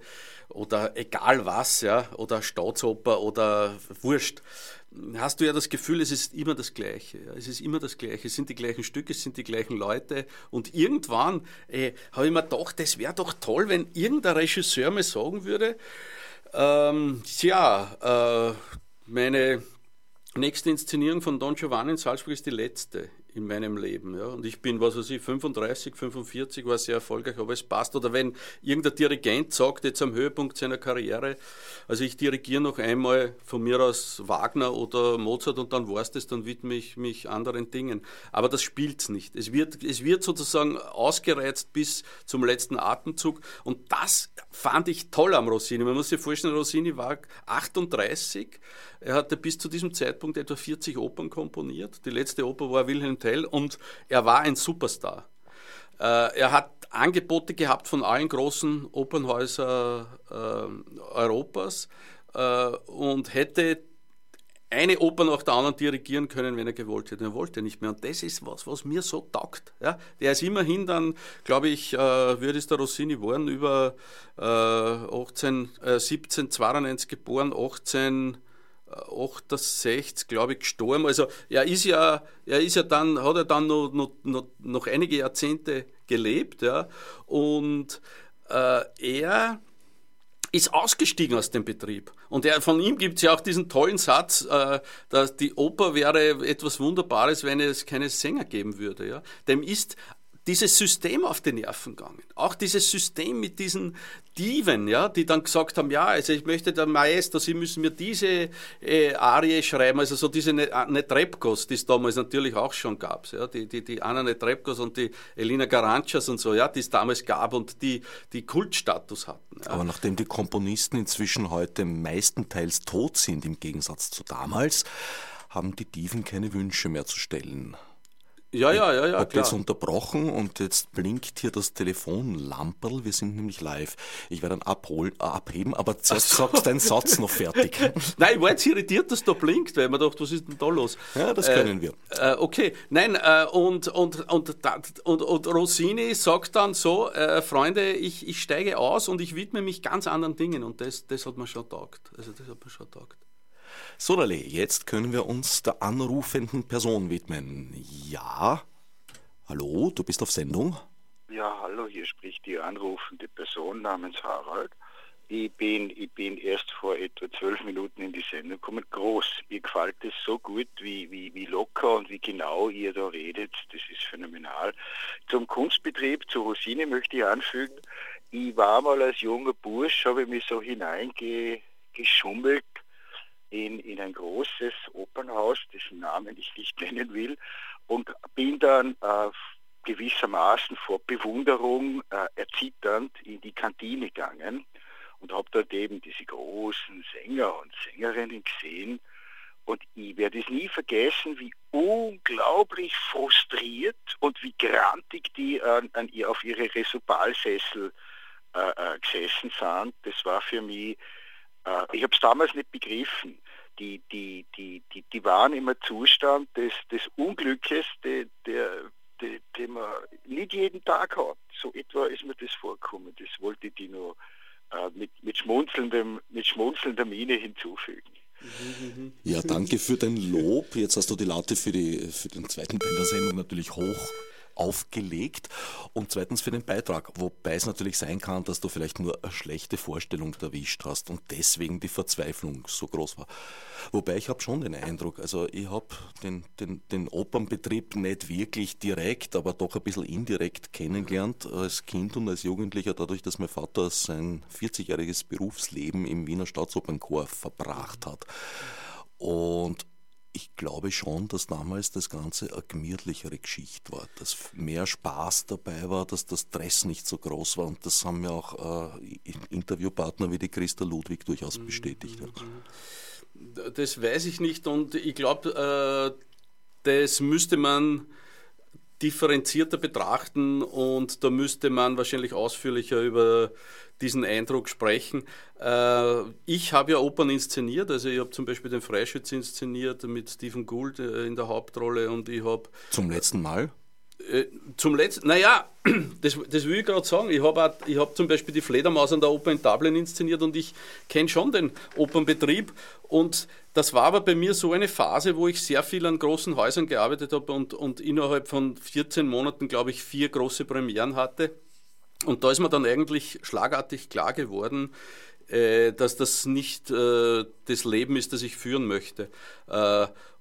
oder egal was, ja, oder Staatsoper oder Wurscht, hast du ja das Gefühl, es ist immer das Gleiche. Ja. Es ist immer das Gleiche. Es sind die gleichen Stücke, es sind die gleichen Leute. Und irgendwann äh, habe ich mir gedacht, das wäre doch toll, wenn irgendein Regisseur mir sagen würde, ähm, ja, äh, meine nächste Inszenierung von Don Giovanni in Salzburg ist die letzte in meinem Leben. Ja. Und ich bin, was weiß ich, 35, 45, war sehr erfolgreich, aber es passt. Oder wenn irgendein Dirigent sagt, jetzt am Höhepunkt seiner Karriere, also ich dirigiere noch einmal von mir aus Wagner oder Mozart und dann war es das, dann widme ich mich anderen Dingen. Aber das spielt nicht. Es wird, es wird sozusagen ausgereizt bis zum letzten Atemzug und das fand ich toll am Rossini. Man muss sich vorstellen, Rossini war 38, er hatte bis zu diesem Zeitpunkt etwa 40 Opern komponiert. Die letzte Oper war Wilhelm Tell und er war ein Superstar. Äh, er hat Angebote gehabt von allen großen Opernhäusern äh, Europas äh, und hätte eine Oper nach der anderen dirigieren können, wenn er gewollt hätte. Er wollte nicht mehr. Und das ist was, was mir so taugt. Ja? Der ist immerhin dann, glaube ich, äh, wird ist der Rossini geworden, über äh, 18, äh, 1792 geboren, 18 68, glaube ich, gestorben. Also er ist ja, er ist ja dann, hat er dann noch, noch, noch, einige Jahrzehnte gelebt, ja. Und äh, er ist ausgestiegen aus dem Betrieb. Und er, von ihm gibt es ja auch diesen tollen Satz, äh, dass die Oper wäre etwas Wunderbares, wenn es keine Sänger geben würde. Ja? Dem ist dieses System auf die Nerven gegangen. Auch dieses System mit diesen Diven, ja, die dann gesagt haben, ja, also ich möchte der Maestro, Sie müssen mir diese äh, Arie schreiben, also so diese Netrebkos, die es damals natürlich auch schon gab, ja, die, die, die Anna Netrebkos und die Elina Garanchas und so, ja, die es damals gab und die, die Kultstatus hatten. Ja. Aber nachdem die Komponisten inzwischen heute meistenteils tot sind, im Gegensatz zu damals, haben die Diven keine Wünsche mehr zu stellen. Ja, ja, ja, ja. Ich habe jetzt unterbrochen und jetzt blinkt hier das Telefonlamperl. Wir sind nämlich live. Ich werde dann abholen, äh, abheben, aber zuerst so. sagst deinen Satz noch fertig. (laughs) Nein, ich war jetzt irritiert, dass da blinkt, weil man dachte, was ist denn da los? Ja, das können äh, wir. Äh, okay, nein, äh, und, und, und, und, und, Rossini sagt dann so, äh, Freunde, ich, ich steige aus und ich widme mich ganz anderen Dingen und das, das hat mir schon taugt. Also das hat mir schon taugt. Sodale, jetzt können wir uns der anrufenden Person widmen. Ja, hallo, du bist auf Sendung. Ja, hallo, hier spricht die anrufende Person namens Harald. Ich bin, ich bin erst vor etwa zwölf Minuten in die Sendung gekommen. Groß. Ihr gefällt es so gut, wie, wie, wie locker und wie genau ihr da redet. Das ist phänomenal. Zum Kunstbetrieb, zu Rosine möchte ich anfügen. Ich war mal als junger Bursch, habe ich mich so hineingeschummelt in, in ein großes Opernhaus, dessen Namen ich nicht (laughs) nennen will, und bin dann äh, gewissermaßen vor Bewunderung äh, erzitternd in die Kantine gegangen und habe dort eben diese großen Sänger und Sängerinnen gesehen. Und ich werde es nie vergessen, wie unglaublich frustriert und wie grantig die an, an ihr, auf ihre Resopalsessel äh, äh, gesessen sind. Das war für mich äh, ich habe es damals nicht begriffen. Die, die, die, die, die waren im Zustand des, des Unglückes, der, der, der, den man nicht jeden Tag hat. So etwa ist mir das vorgekommen. Das wollte ich noch äh, mit, mit, schmunzelndem, mit schmunzelnder Miene hinzufügen. Ja, danke für dein Lob. Jetzt hast du die Laute für, die, für den zweiten Teil der Sendung natürlich hoch aufgelegt und zweitens für den Beitrag, wobei es natürlich sein kann, dass du vielleicht nur eine schlechte Vorstellung erwischt hast und deswegen die Verzweiflung so groß war. Wobei ich habe schon den Eindruck, also ich habe den, den, den Opernbetrieb nicht wirklich direkt, aber doch ein bisschen indirekt kennengelernt als Kind und als Jugendlicher, dadurch, dass mein Vater sein 40-jähriges Berufsleben im Wiener Staatsopernchor verbracht hat. Und ich glaube schon, dass damals das Ganze eine gemütlichere Geschichte war, dass mehr Spaß dabei war, dass das Stress nicht so groß war. Und das haben ja auch äh, Interviewpartner wie die Christa Ludwig durchaus bestätigt. Das weiß ich nicht. Und ich glaube, äh, das müsste man differenzierter betrachten und da müsste man wahrscheinlich ausführlicher über diesen Eindruck sprechen. Äh, ich habe ja Opern inszeniert, also ich habe zum Beispiel den Freischütz inszeniert mit Stephen Gould äh, in der Hauptrolle und ich habe... Zum letzten Mal? Äh, zum letzten, naja, (clears throat) das, das will ich gerade sagen. Ich habe hab zum Beispiel die Fledermaus an der Oper in Dublin inszeniert und ich kenne schon den Opernbetrieb. Und das war aber bei mir so eine Phase, wo ich sehr viel an großen Häusern gearbeitet habe und, und innerhalb von 14 Monaten, glaube ich, vier große Premieren hatte. Und da ist mir dann eigentlich schlagartig klar geworden, äh, dass das nicht äh, das Leben ist, das ich führen möchte.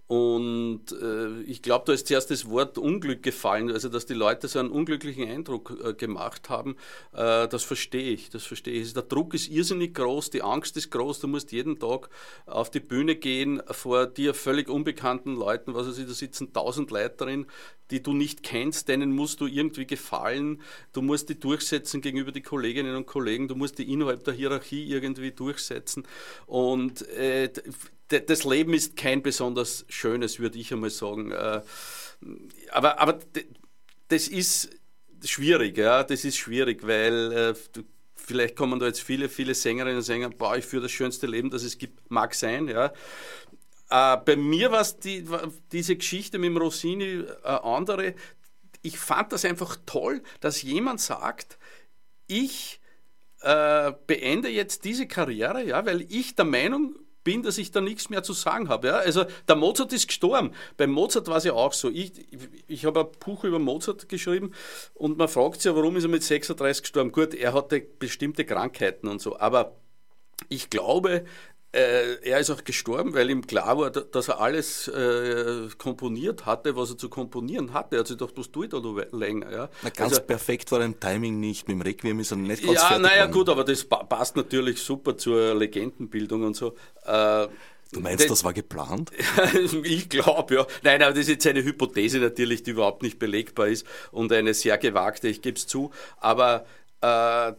Und äh, ich glaube, da ist zuerst das Wort Unglück gefallen, also dass die Leute so einen unglücklichen Eindruck äh, gemacht haben. Äh, das verstehe ich, das verstehe ich. Der Druck ist irrsinnig groß, die Angst ist groß, du musst jeden Tag auf die Bühne gehen vor dir völlig unbekannten Leuten, was weiß ich, da sitzen tausend Leute drin, die du nicht kennst, denen musst du irgendwie gefallen, du musst die durchsetzen gegenüber die Kolleginnen und Kollegen, du musst die innerhalb der Hierarchie irgendwie durchsetzen. Und äh, das Leben ist kein besonders schönes, würde ich einmal sagen. Äh, aber, aber das ist schwierig, ja, das ist schwierig, weil äh, vielleicht kommen da jetzt viele, viele Sängerinnen und Sänger, boah, ich führe das schönste Leben, das es gibt, mag sein, ja. Äh, bei mir war die, diese Geschichte mit dem Rossini andere. Ich fand das einfach toll, dass jemand sagt, ich beende jetzt diese Karriere, ja, weil ich der Meinung bin, dass ich da nichts mehr zu sagen habe. Ja? Also der Mozart ist gestorben. Beim Mozart war es ja auch so. Ich, ich habe ein Buch über Mozart geschrieben und man fragt sich ja, warum ist er mit 36 gestorben? Gut, er hatte bestimmte Krankheiten und so, aber ich glaube, er ist auch gestorben, weil ihm klar war, dass er alles äh, komponiert hatte, was er zu komponieren hatte. Er hat sich gedacht, was tue ich da noch länger? Ja? Na, ganz also, perfekt war ein Timing nicht. Mit dem Requiem ist er nicht ganz Ja, naja, gut, aber das passt natürlich super zur Legendenbildung und so. Äh, Du meinst, das, das war geplant? (laughs) ich glaube, ja. Nein, aber das ist jetzt eine Hypothese natürlich, die überhaupt nicht belegbar ist und eine sehr gewagte, ich gebe es zu. Aber äh,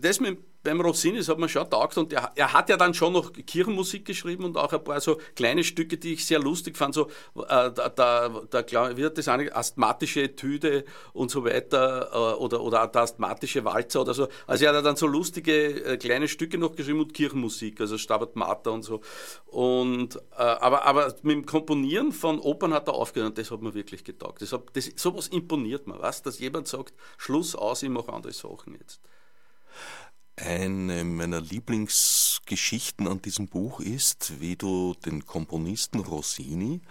das mit beim Rossini, das hat mir schon taugt und er, er, hat ja dann schon noch Kirchenmusik geschrieben und auch ein paar so kleine Stücke, die ich sehr lustig fand, so äh, da, da, da wird das eine asthmatische Etüde und so weiter äh, oder, oder der asthmatische Walzer oder so. Also er hat dann so lustige äh, kleine Stücke noch geschrieben und Kirchenmusik, also Stabat Mater und so. Und, äh, aber, aber mit dem Komponieren von Opern hat er aufgehört und das hat mir wirklich getaugt. Das, hat, das, sowas imponiert mir, was? Dass jemand sagt, Schluss aus, ich mache andere Sachen jetzt. Eine meiner Lieblingsgeschichten an diesem Buch ist, wie du den Komponisten Rossini,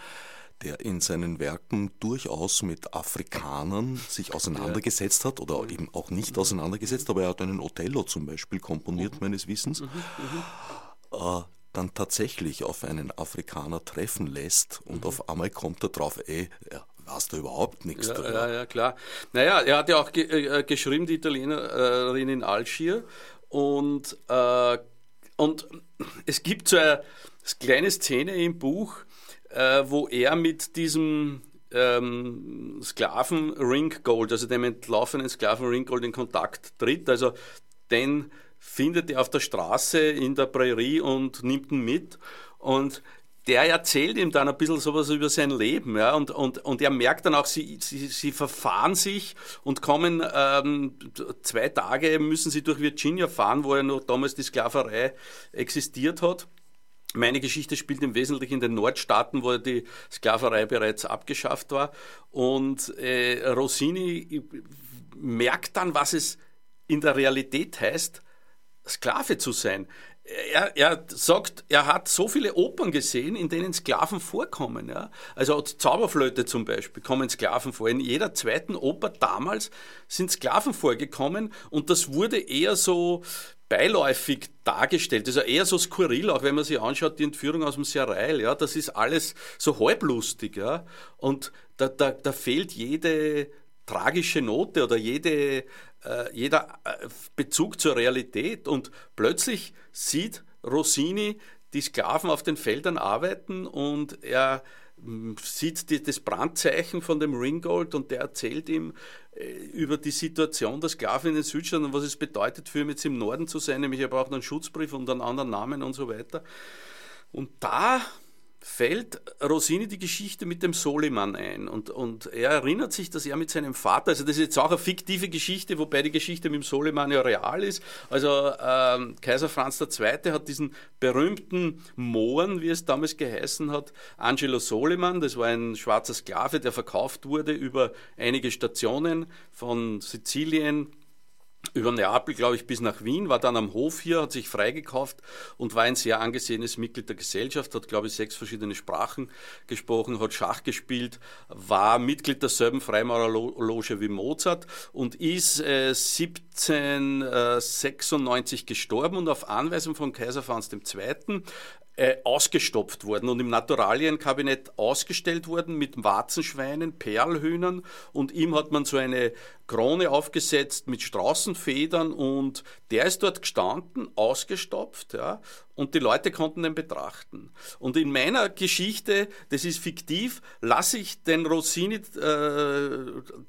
der in seinen Werken durchaus mit Afrikanern sich auseinandergesetzt hat oder eben auch nicht auseinandergesetzt, aber er hat einen Othello zum Beispiel komponiert, meines Wissens, mhm, mhm. äh, dann tatsächlich auf einen Afrikaner treffen lässt und mhm. auf einmal kommt er drauf, ey, er weiß da überhaupt nichts ja, drüber. Ja, ja, klar. Naja, er hat ja auch ge äh, geschrieben, die Italienerin in Algier und, äh, und es gibt so eine, kleine Szene im Buch, äh, wo er mit diesem ähm, Sklaven Ringgold, also dem entlaufenen Sklaven Ringgold in Kontakt tritt. Also den findet er auf der Straße in der Prärie und nimmt ihn mit. Und der erzählt ihm dann ein bisschen sowas über sein Leben, ja, und, und, und er merkt dann auch, sie, sie, sie verfahren sich und kommen, ähm, zwei Tage müssen sie durch Virginia fahren, wo ja noch damals die Sklaverei existiert hat. Meine Geschichte spielt im Wesentlichen in den Nordstaaten, wo die Sklaverei bereits abgeschafft war. Und äh, Rossini merkt dann, was es in der Realität heißt, Sklave zu sein er, er sagt, er hat so viele Opern gesehen, in denen Sklaven vorkommen. Ja? Also Zauberflöte zum Beispiel kommen Sklaven vor. In jeder zweiten Oper damals sind Sklaven vorgekommen und das wurde eher so beiläufig dargestellt. Also eher so skurril, auch wenn man sich anschaut, die Entführung aus dem Serail, ja, das ist alles so halblustig, ja. Und da, da, da fehlt jede tragische Note oder jede, jeder äh, Bezug zur Realität und plötzlich sieht Rossini die Sklaven auf den Feldern arbeiten und er hm, sieht die, das Brandzeichen von dem Ringgold und der erzählt ihm äh, über die Situation der Sklaven in den Südstaaten und was es bedeutet für ihn jetzt im Norden zu sein, nämlich er braucht einen Schutzbrief und einen anderen Namen und so weiter. Und da fällt Rossini die Geschichte mit dem Soliman ein. Und, und er erinnert sich, dass er mit seinem Vater, also das ist jetzt auch eine fiktive Geschichte, wobei die Geschichte mit dem Soliman ja real ist. Also ähm, Kaiser Franz II. hat diesen berühmten Mohren, wie es damals geheißen hat, Angelo Soliman, das war ein schwarzer Sklave, der verkauft wurde über einige Stationen von Sizilien über Neapel, glaube ich, bis nach Wien, war dann am Hof hier, hat sich freigekauft und war ein sehr angesehenes Mitglied der Gesellschaft, hat, glaube ich, sechs verschiedene Sprachen gesprochen, hat Schach gespielt, war Mitglied derselben Freimaurerloge wie Mozart und ist äh, 1796 gestorben und auf Anweisung von Kaiser Franz II äh, ausgestopft worden und im Naturalienkabinett ausgestellt worden mit Warzenschweinen, Perlhühnern. Und ihm hat man so eine Krone aufgesetzt mit Straußenfedern und der ist dort gestanden, ausgestopft, ja, und die Leute konnten den betrachten. Und in meiner Geschichte, das ist fiktiv, lasse ich den Rossini, äh,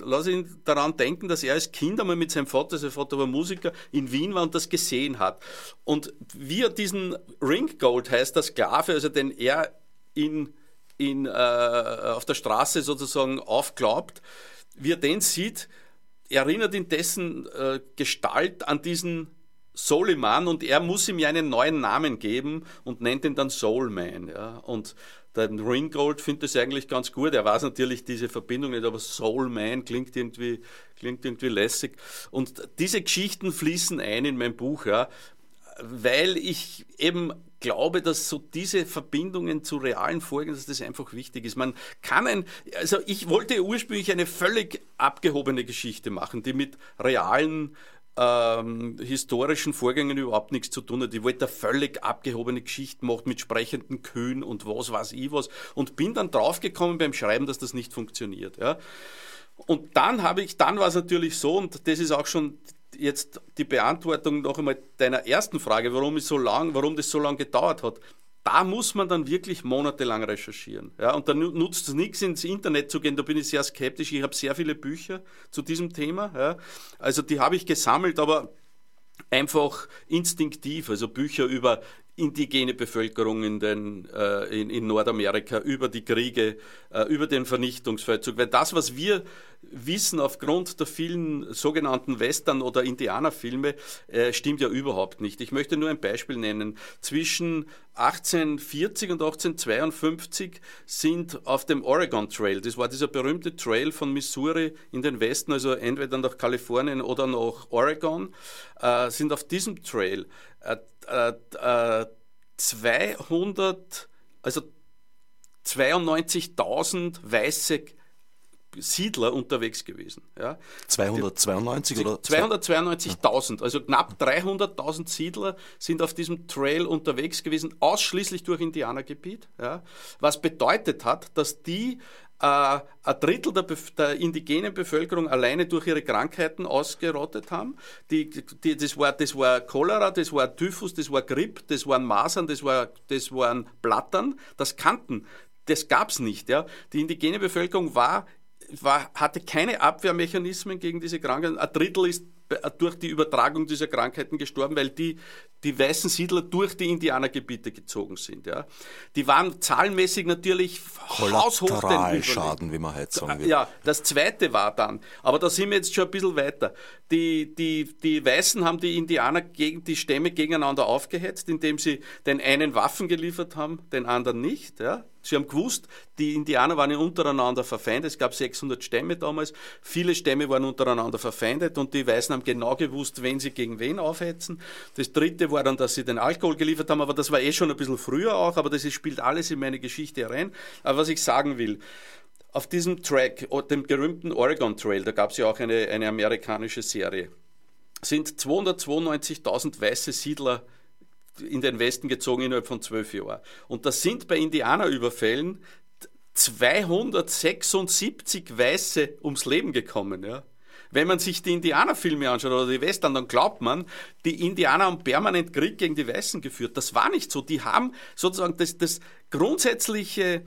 lasse ihn daran denken, dass er als Kind einmal mit seinem Vater, sein Vater war Musiker, in Wien war und das gesehen hat. Und wie er diesen Ringgold heißt, der Sklave, also den er in, in, äh, auf der Straße sozusagen aufglaubt, wie er den sieht, erinnert in dessen äh, Gestalt an diesen Soliman und er muss ihm ja einen neuen Namen geben und nennt ihn dann Soulman. Ja. Und der Ringgold findet das eigentlich ganz gut. Er weiß natürlich diese Verbindung nicht, aber Soulman klingt irgendwie, klingt irgendwie lässig. Und diese Geschichten fließen ein in mein Buch, ja, weil ich eben glaube, dass so diese Verbindungen zu realen Folgen, dass das einfach wichtig ist. Man kann ein, also ich wollte ursprünglich eine völlig abgehobene Geschichte machen, die mit realen ähm, historischen Vorgängen überhaupt nichts zu tun hat. Ich wollte eine völlig abgehobene Geschichte machen mit sprechenden Kühen und was weiß ich was und bin dann draufgekommen beim Schreiben, dass das nicht funktioniert. Ja. Und dann habe ich, dann war es natürlich so, und das ist auch schon jetzt die Beantwortung noch einmal deiner ersten Frage, warum es so lang, warum das so lange gedauert hat. Da muss man dann wirklich monatelang recherchieren. Ja, und dann nutzt es nichts, ins Internet zu gehen. Da bin ich sehr skeptisch. Ich habe sehr viele Bücher zu diesem Thema. Ja. Also die habe ich gesammelt, aber einfach instinktiv. Also Bücher über indigene Bevölkerung in, äh, in, in, Nordamerika, über die Kriege, äh, über den Vernichtungsfeldzug. Weil das, was wir wissen aufgrund der vielen sogenannten Western- oder Indianerfilme, äh, stimmt ja überhaupt nicht. Ich möchte nur ein Beispiel nennen. Zwischen 1840 und 1852 sind auf dem Oregon Trail, das war dieser berühmte Trail von Missouri in den Westen, also entweder nach Kalifornien oder nach Oregon, äh, sind auf diesem Trail äh, äh, 200, also 92.000 weiße Siedler unterwegs gewesen. Ja. 292 oder? 292.000, also knapp 300.000 Siedler sind auf diesem Trail unterwegs gewesen, ausschließlich durch Indianergebiet, ja, was bedeutet hat, dass die äh, ein Drittel der, der, indigenen Bevölkerung alleine durch ihre Krankheiten ausgerottet haben. Die, die, das, war, das war Cholera, das war Typhus, das war Grip, das waren Masern, das, war, das waren Blattern. Das kannten. Das gab's nicht. Ja. Die indigene Bevölkerung war, war, hatte keine Abwehrmechanismen gegen diese Krankheiten. Ein Drittel ist durch die Übertragung dieser Krankheiten gestorben, weil die, die weißen Siedler durch die Indianergebiete gezogen sind. Ja. Die waren zahlenmäßig natürlich haushoch den Schaden, wie man heute sagen will. Ja, das zweite war dann, aber da sind wir jetzt schon ein bisschen weiter. Die, die, die Weißen haben die Indianer gegen die Stämme gegeneinander aufgehetzt, indem sie den einen Waffen geliefert haben, den anderen nicht. Ja. Sie haben gewusst, die Indianer waren untereinander verfeindet. Es gab 600 Stämme damals. Viele Stämme waren untereinander verfeindet und die Weißen haben genau gewusst, wen sie gegen wen aufhetzen. Das dritte war dann, dass sie den Alkohol geliefert haben, aber das war eh schon ein bisschen früher auch, aber das spielt alles in meine Geschichte rein. Aber was ich sagen will, auf diesem Track, dem berühmten Oregon Trail, da gab es ja auch eine, eine amerikanische Serie, sind 292.000 weiße Siedler in den Westen gezogen innerhalb von zwölf Jahren. Und das sind bei Indianerüberfällen 276 Weiße ums Leben gekommen. Ja. wenn man sich die Indianerfilme anschaut oder die Western, dann glaubt man, die Indianer haben permanent Krieg gegen die Weißen geführt. Das war nicht so. Die haben sozusagen das, das grundsätzliche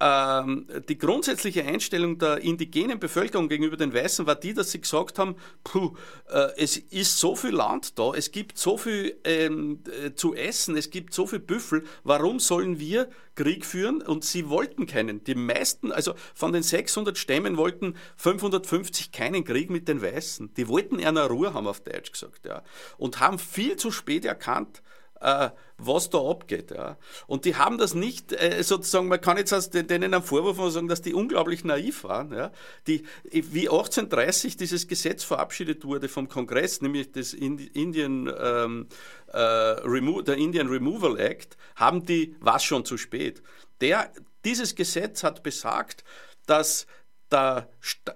die grundsätzliche Einstellung der indigenen Bevölkerung gegenüber den Weißen war die, dass sie gesagt haben, puh, äh, es ist so viel Land da, es gibt so viel ähm, äh, zu essen, es gibt so viel Büffel, warum sollen wir Krieg führen? Und sie wollten keinen. Die meisten, also von den 600 Stämmen wollten 550 keinen Krieg mit den Weißen. Die wollten eher eine Ruhe haben, auf Deutsch gesagt, ja. Und haben viel zu spät erkannt, äh, was da abgeht. Ja. Und die haben das nicht, äh, sozusagen, man kann jetzt denen einen Vorwurf sagen, dass die unglaublich naiv waren. Ja. Die, wie 1830 dieses Gesetz verabschiedet wurde vom Kongress, nämlich das Indian, ähm, äh, der Indian Removal Act, haben die, was schon zu spät. Der, dieses Gesetz hat besagt, dass der,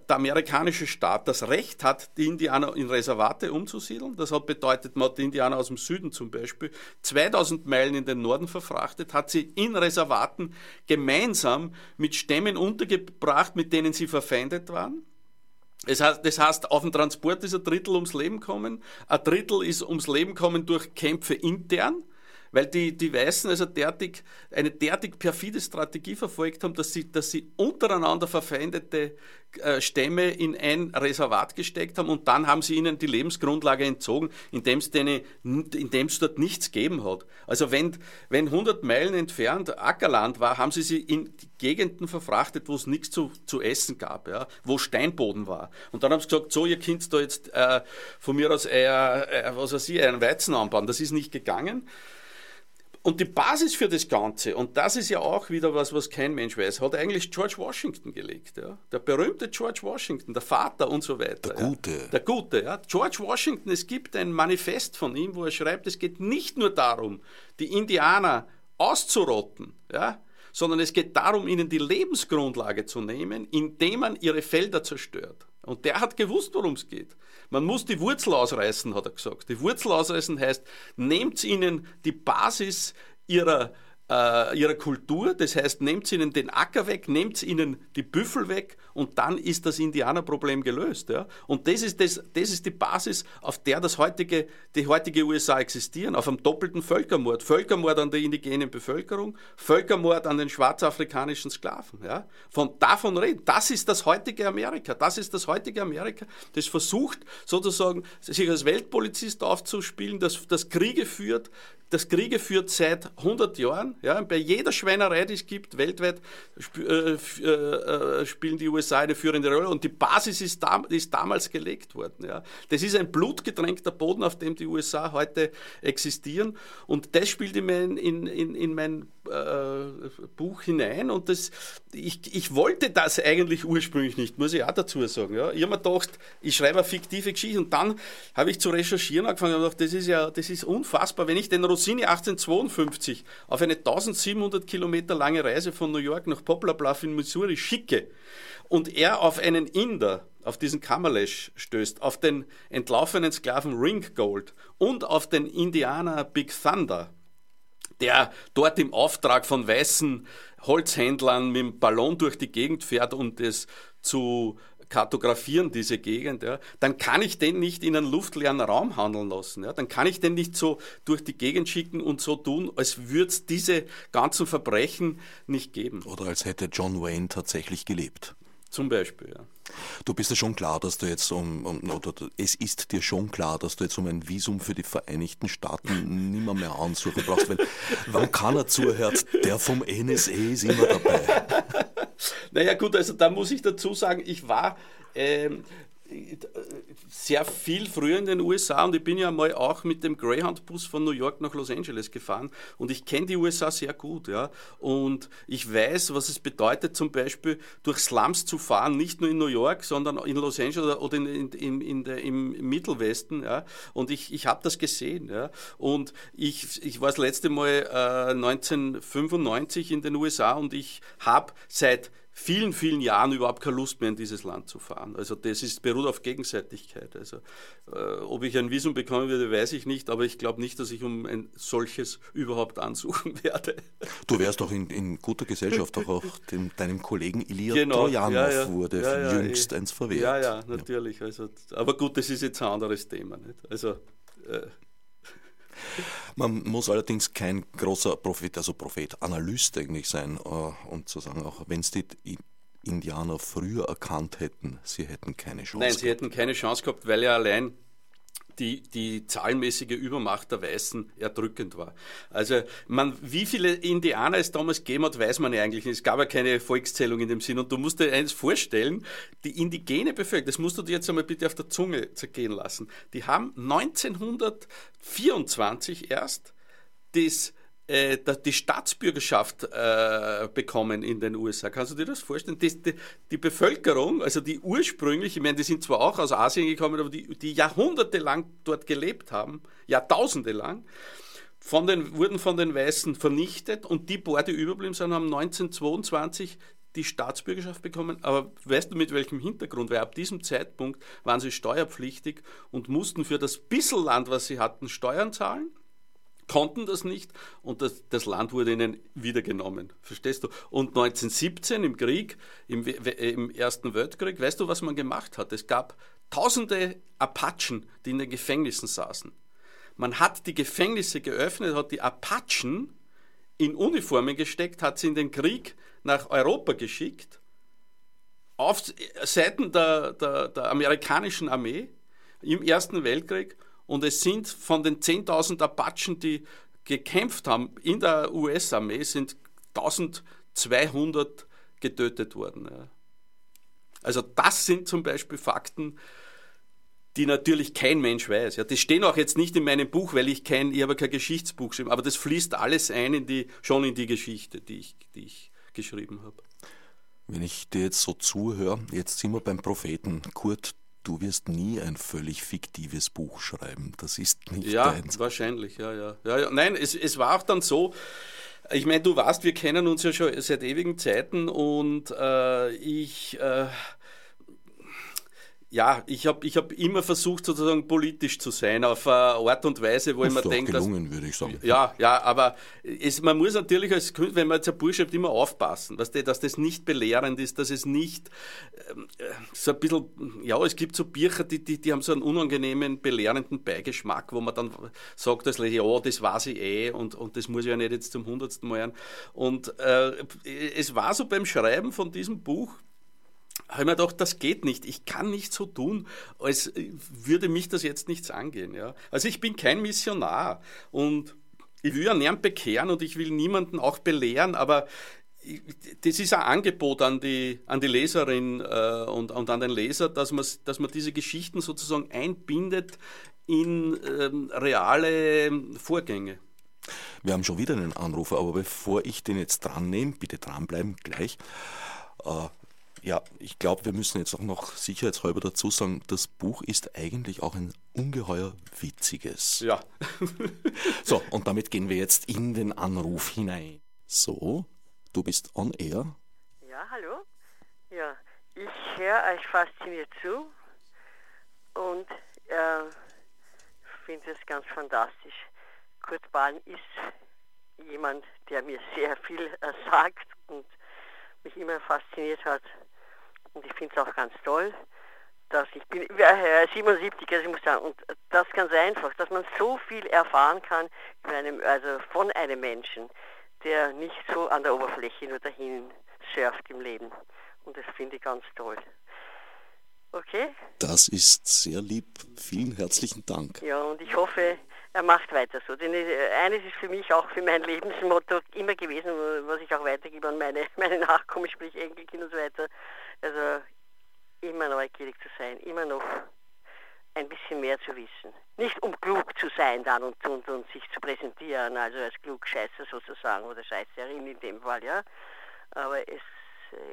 der, amerikanische Staat das Recht hat, die Indianer in Reservate umzusiedeln. Das hat bedeutet, man hat die Indianer aus dem Süden zum Beispiel 2000 Meilen in den Norden verfrachtet, hat sie in Reservaten gemeinsam mit Stämmen untergebracht, mit denen sie verfeindet waren. Das heißt, das heißt, auf dem Transport ist ein Drittel ums Leben kommen, ein Drittel ist ums Leben kommen durch Kämpfe intern weil die, die Weißen also derartig, eine derartig perfide Strategie verfolgt haben, dass sie, dass sie untereinander verfeindete äh, Stämme in ein Reservat gesteckt haben und dann haben sie ihnen die Lebensgrundlage entzogen, indem es, denen, indem es dort nichts gegeben hat. Also wenn, wenn 100 Meilen entfernt Ackerland war, haben sie sie in Gegenden verfrachtet, wo es nichts zu, zu essen gab, ja, wo Steinboden war. Und dann haben sie gesagt, so, ihr könnt da jetzt äh, von mir aus eher, äh, was weiß ich, einen Weizen anbauen. Das ist nicht gegangen. Und die Basis für das Ganze, und das ist ja auch wieder was, was kein Mensch weiß, hat eigentlich George Washington gelegt. Ja? Der berühmte George Washington, der Vater und so weiter. Der Gute. Ja? Der Gute, ja. George Washington, es gibt ein Manifest von ihm, wo er schreibt, es geht nicht nur darum, die Indianer auszurotten, ja, sondern es geht darum, ihnen die Lebensgrundlage zu nehmen, indem man ihre Felder zerstört. Und der hat gewusst, worum es geht. Man muss die Wurzel ausreißen, hat er gesagt. Die Wurzel ausreißen heißt, nehmt ihnen die Basis ihrer äh, ihrer Kultur. Das heißt, nehmt ihnen den Acker weg, nehmt ihnen die Büffel weg und dann ist das Indianerproblem gelöst. Ja? Und das ist, das, das ist die Basis, auf der das heutige, die heutige USA existieren, auf einem doppelten Völkermord. Völkermord an der indigenen Bevölkerung, Völkermord an den schwarzafrikanischen Sklaven. Ja? Von davon reden. Das ist das heutige Amerika. Das ist das heutige Amerika, das versucht sozusagen sich als Weltpolizist aufzuspielen, das, das Kriege führt, das Kriege führt seit 100 Jahren. Ja, bei jeder Schweinerei, die es gibt, weltweit sp äh, äh, spielen die USA eine führende Rolle und die Basis ist, da, ist damals gelegt worden. Ja. Das ist ein blutgetränkter Boden, auf dem die USA heute existieren und das spielt in mein, in, in, in mein äh, Buch hinein und das, ich, ich wollte das eigentlich ursprünglich nicht, muss ich auch dazu sagen. Ja. Ich habe mir gedacht, ich schreibe eine fiktive Geschichte und dann habe ich zu recherchieren angefangen und gedacht, das ist ja, das ist unfassbar, wenn ich den Rossini 1852 auf eine 1700 Kilometer lange Reise von New York nach Poplar Bluff in Missouri schicke und er auf einen Inder, auf diesen Kammerlesch stößt, auf den entlaufenen Sklaven Ringgold und auf den Indianer Big Thunder, der dort im Auftrag von weißen Holzhändlern mit dem Ballon durch die Gegend fährt, um das zu kartografieren, diese Gegend, ja, dann kann ich den nicht in einen luftleeren Raum handeln lassen. Ja, dann kann ich den nicht so durch die Gegend schicken und so tun, als würde es diese ganzen Verbrechen nicht geben. Oder als hätte John Wayne tatsächlich gelebt. Zum Beispiel, ja. Du bist ja schon klar, dass du jetzt um, um, oder es ist dir schon klar, dass du jetzt um ein Visum für die Vereinigten Staaten nimmer mehr ansuchen brauchst, weil wann keiner zuhört, der vom NSA ist immer dabei. (laughs) Naja gut, also da muss ich dazu sagen, ich war ähm, sehr viel früher in den USA und ich bin ja mal auch mit dem Greyhound-Bus von New York nach Los Angeles gefahren und ich kenne die USA sehr gut, ja. Und ich weiß, was es bedeutet, zum Beispiel durch Slums zu fahren, nicht nur in New York, sondern in Los Angeles oder in, in, in, in der, im Mittelwesten, ja. Und ich, ich habe das gesehen, ja. Und ich, ich war das letzte Mal äh, 1995 in den USA und ich habe seit vielen, vielen Jahren überhaupt keine Lust mehr in dieses Land zu fahren. Also das ist, beruht auf Gegenseitigkeit. Also äh, ob ich ein Visum bekommen würde, weiß ich nicht, aber ich glaube nicht, dass ich um ein solches überhaupt ansuchen (laughs) werde. Du wärst doch in, in guter Gesellschaft, auch, auch dem, deinem Kollegen Ilya genau, Trojanow ja, ja, wurde ja, jüngst eins verwehrt. Ja, ja, natürlich. Also, aber gut, das ist jetzt ein anderes Thema. Nicht? Also äh, man muss allerdings kein großer Prophet, also Prophet, Analyst eigentlich sein, äh, um zu sagen, auch wenn es die Indianer früher erkannt hätten, sie hätten keine Chance Nein, gehabt. sie hätten keine Chance gehabt, weil ja allein die, die zahlenmäßige Übermacht der Weißen erdrückend war. Also man, wie viele Indianer es damals gegeben hat, weiß man ja eigentlich nicht. Es gab ja keine Volkszählung in dem Sinn. Und du musst dir eins vorstellen, die indigene Bevölkerung, das musst du dir jetzt einmal bitte auf der Zunge zergehen lassen, die haben 1924 erst das äh, die Staatsbürgerschaft äh, bekommen in den USA. Kannst du dir das vorstellen? Die, die, die, Bevölkerung, also die ursprünglich, ich meine, die sind zwar auch aus Asien gekommen, aber die, die jahrhundertelang dort gelebt haben, Jahrtausende lang, von den, wurden von den Weißen vernichtet und die paar, die überblieben sind, haben 1922 die Staatsbürgerschaft bekommen. Aber weißt du mit welchem Hintergrund? Weil ab diesem Zeitpunkt waren sie steuerpflichtig und mussten für das bisschen Land, was sie hatten, Steuern zahlen konnten das nicht und das, das Land wurde ihnen wiedergenommen. Verstehst du? Und 1917 im Krieg, im, im Ersten Weltkrieg, weißt du, was man gemacht hat? Es gab tausende Apachen, die in den Gefängnissen saßen. Man hat die Gefängnisse geöffnet, hat die Apachen in Uniformen gesteckt, hat sie in den Krieg nach Europa geschickt, auf Seiten der, der, der amerikanischen Armee im Ersten Weltkrieg und es sind von den 10.000 Apachen, die gekämpft haben in der US-Armee, sind 1200 getötet worden. Also das sind zum Beispiel Fakten, die natürlich kein Mensch weiß. Ja, das stehen auch jetzt nicht in meinem Buch, weil ich kein, ich habe kein Geschichtsbuch geschrieben, aber das fließt alles ein in die, schon in die Geschichte, die ich, die ich geschrieben habe. Wenn ich dir jetzt so zuhöre, jetzt sind wir beim Propheten. Kurt, du wirst nie ein völlig fiktives Buch schreiben. Das ist nicht ja, deins. Ja, wahrscheinlich, ja, ja. ja, ja. Nein, es, es war auch dann so, ich meine, du weißt, wir kennen uns ja schon seit ewigen Zeiten und äh, ich... Äh, ja, ich habe ich hab immer versucht, sozusagen politisch zu sein, auf eine Art und Weise, wo das ich mir denke. gelungen, würde ich sagen. Ja, ja, aber es, man muss natürlich als Künstler, wenn man jetzt ein Buch schreibt, immer aufpassen, dass, dass das nicht belehrend ist, dass es nicht ähm, so ein bisschen, ja, es gibt so Bücher, die, die, die haben so einen unangenehmen, belehrenden Beigeschmack, wo man dann sagt, dass, ja, das weiß ich eh und, und das muss ich ja nicht jetzt zum hundertsten Mal hören. Und äh, es war so beim Schreiben von diesem Buch, habe ich mir gedacht, das geht nicht. Ich kann nicht so tun, als würde mich das jetzt nichts angehen. Ja? Also ich bin kein Missionar und ich will ja niemanden bekehren und ich will niemanden auch belehren, aber das ist ein Angebot an die, an die Leserin äh, und, und an den Leser, dass man, dass man diese Geschichten sozusagen einbindet in ähm, reale Vorgänge. Wir haben schon wieder einen Anrufer, aber bevor ich den jetzt dran nehme, bitte dranbleiben gleich. Äh, ja, ich glaube, wir müssen jetzt auch noch sicherheitshalber dazu sagen, das Buch ist eigentlich auch ein ungeheuer witziges. Ja. (laughs) so, und damit gehen wir jetzt in den Anruf hinein. So, du bist on air. Ja, hallo. Ja, ich höre euch fasziniert zu und äh, finde es ganz fantastisch. Kurt Bahn ist jemand, der mir sehr viel äh, sagt und mich immer fasziniert hat. Und ich finde es auch ganz toll, dass ich bin äh, 77, also ich muss sagen, und das ganz einfach, dass man so viel erfahren kann einem, also von einem Menschen, der nicht so an der Oberfläche nur dahin surft im Leben. Und das finde ich ganz toll. Okay? Das ist sehr lieb. Vielen herzlichen Dank. Ja, und ich hoffe, er macht weiter so. Denn äh, eines ist für mich auch für mein Lebensmotto immer gewesen, was ich auch weitergebe an meine, (laughs) meine Nachkommen, sprich Enkelkinder und so weiter. Also immer neugierig zu sein, immer noch ein bisschen mehr zu wissen. Nicht um klug zu sein dann und, und, und sich zu präsentieren, also als Klugscheißer sozusagen oder Scheißerin in dem Fall, ja. Aber es,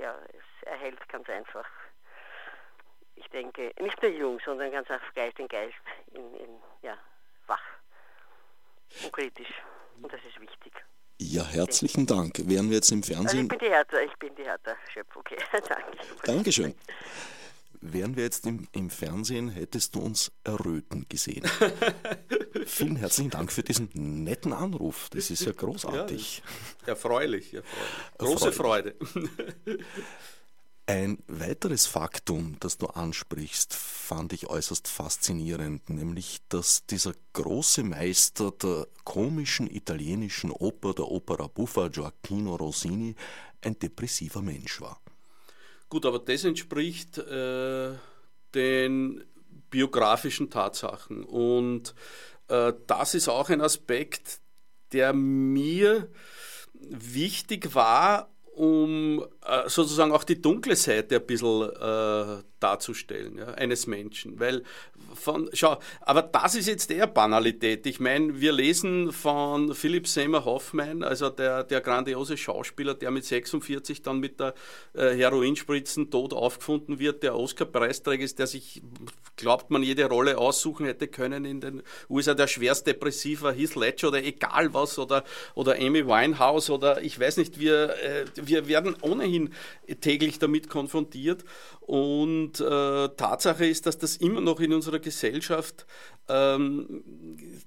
ja, es erhält ganz einfach, ich denke, nicht nur jung, sondern ganz einfach Geist den Geist in, in ja, wach und kritisch. Und das ist wichtig. Ja, herzlichen Dank. Wären wir jetzt im Fernsehen. Also ich bin die Hertha, ich bin die Hertha Schöpf, okay. (laughs) Danke. Dankeschön. Wären wir jetzt im, im Fernsehen, hättest du uns erröten gesehen. (laughs) Vielen herzlichen Dank für diesen netten Anruf. Das ist ja großartig. Ja, erfreulich, erfreulich. Große erfreulich. Freude. Ein weiteres Faktum, das du ansprichst, fand ich äußerst faszinierend, nämlich dass dieser große Meister der komischen italienischen Oper, der Opera Buffa Gioacchino Rossini, ein depressiver Mensch war. Gut, aber das entspricht äh, den biografischen Tatsachen und äh, das ist auch ein Aspekt, der mir wichtig war um äh, sozusagen auch die dunkle Seite ein bisschen äh, darzustellen, ja, eines Menschen. Weil von, schau, aber das ist jetzt eher Banalität. Ich meine, wir lesen von Philipp Seymour Hoffmann, also der, der grandiose Schauspieler, der mit 46 dann mit der äh, Heroinspritzen tot aufgefunden wird, der Oscar-Preisträger ist, der sich, glaubt man, jede Rolle aussuchen hätte können in den USA, der schwerst depressiver Heath Ledger oder egal was, oder, oder Amy Winehouse oder ich weiß nicht, wir, äh, wir werden ohnehin täglich damit konfrontiert und äh, Tatsache ist, dass das immer noch in unserer Gesellschaft ähm,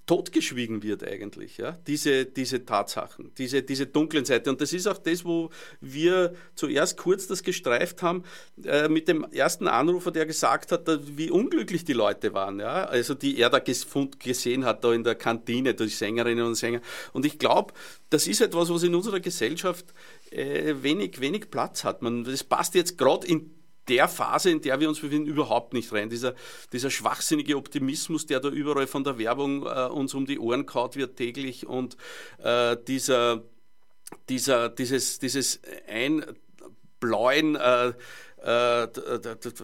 totgeschwiegen wird eigentlich, ja? diese, diese Tatsachen, diese, diese dunklen Seite. Und das ist auch das, wo wir zuerst kurz das gestreift haben äh, mit dem ersten Anrufer, der gesagt hat, wie unglücklich die Leute waren, ja? also die er da gesehen hat, da in der Kantine, die Sängerinnen und Sänger. Und ich glaube, das ist etwas, was in unserer Gesellschaft äh, wenig, wenig Platz hat. Man, das passt jetzt gerade in der Phase, in der wir uns befinden, überhaupt nicht rein. Dieser, dieser schwachsinnige Optimismus, der da überall von der Werbung äh, uns um die Ohren kaut wird täglich und äh, dieser, dieser, dieses, dieses Einbläuen äh, der,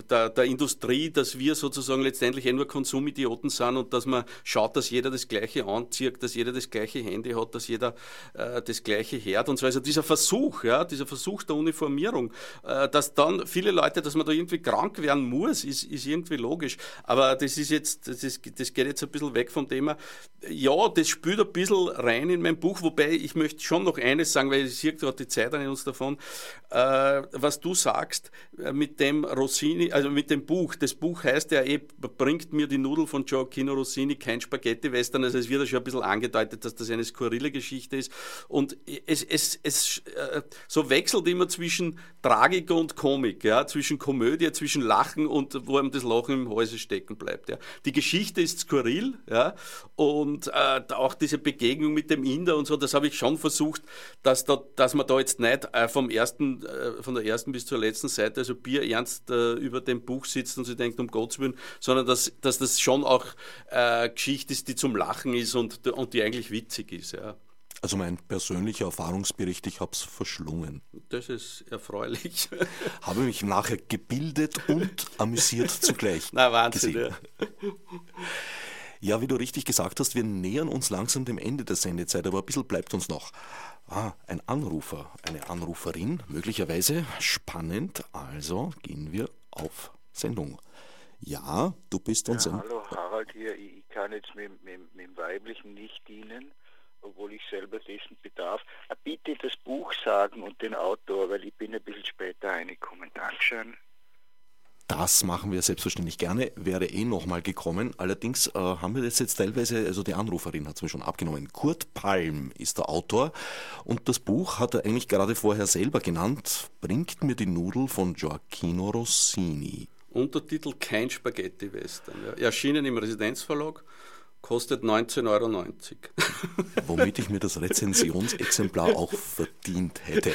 der, der, Industrie, dass wir sozusagen letztendlich eh nur Konsumidioten sind und dass man schaut, dass jeder das gleiche anzieht, dass jeder das gleiche Handy hat, dass jeder äh, das gleiche hört und so. Also dieser Versuch, ja, dieser Versuch der Uniformierung, äh, dass dann viele Leute, dass man da irgendwie krank werden muss, ist, ist irgendwie logisch. Aber das ist jetzt, das, ist, das geht jetzt ein bisschen weg vom Thema. Ja, das spült ein bisschen rein in mein Buch, wobei ich möchte schon noch eines sagen, weil ich sehe gerade die Zeit an uns davon, äh, was du sagst, äh, mit dem Rossini, also mit dem Buch. Das Buch heißt ja eh, bringt mir die Nudel von Gioacchino Rossini kein Spaghetti-Western. Also es wird ja schon ein bisschen angedeutet, dass das eine skurrile Geschichte ist. Und es, es, es äh, so wechselt immer zwischen Tragik und Komik, ja, zwischen Komödie, zwischen Lachen und wo einem das Lachen im Halse stecken bleibt. Ja. Die Geschichte ist skurril, ja, und äh, auch diese Begegnung mit dem Inder und so, das habe ich schon versucht, dass, da, dass man da jetzt nicht äh, vom ersten, äh, von der ersten bis zur letzten Seite, also Bier ernst äh, über dem Buch sitzt und sie denkt, um Gottes Willen, sondern dass, dass das schon auch äh, Geschichte ist, die zum Lachen ist und, und die eigentlich witzig ist. Ja. Also mein persönlicher Erfahrungsbericht, ich habe es verschlungen. Das ist erfreulich. (laughs) habe mich nachher gebildet und amüsiert zugleich. (laughs) Na, Wahnsinn. Ja. ja, wie du richtig gesagt hast, wir nähern uns langsam dem Ende der Sendezeit, aber ein bisschen bleibt uns noch. Ah, ein Anrufer, eine Anruferin, möglicherweise spannend. Also gehen wir auf Sendung. Ja, du bist uns. Ja, hallo Harald hier. Ich kann jetzt mit, mit, mit dem Weiblichen nicht dienen, obwohl ich selber dessen bedarf. Ah, bitte das Buch sagen und den Autor, weil ich bin ein bisschen später reingekommen. Dankeschön. Das machen wir selbstverständlich gerne, wäre eh nochmal gekommen. Allerdings äh, haben wir das jetzt teilweise, also die Anruferin hat es mir schon abgenommen. Kurt Palm ist der Autor und das Buch hat er eigentlich gerade vorher selber genannt, Bringt mir die Nudel von Gioacchino Rossini. Untertitel Kein Spaghetti-Western. Erschienen im Residenzverlag kostet 19,90 Euro. (laughs) Womit ich mir das Rezensionsexemplar auch verdient hätte.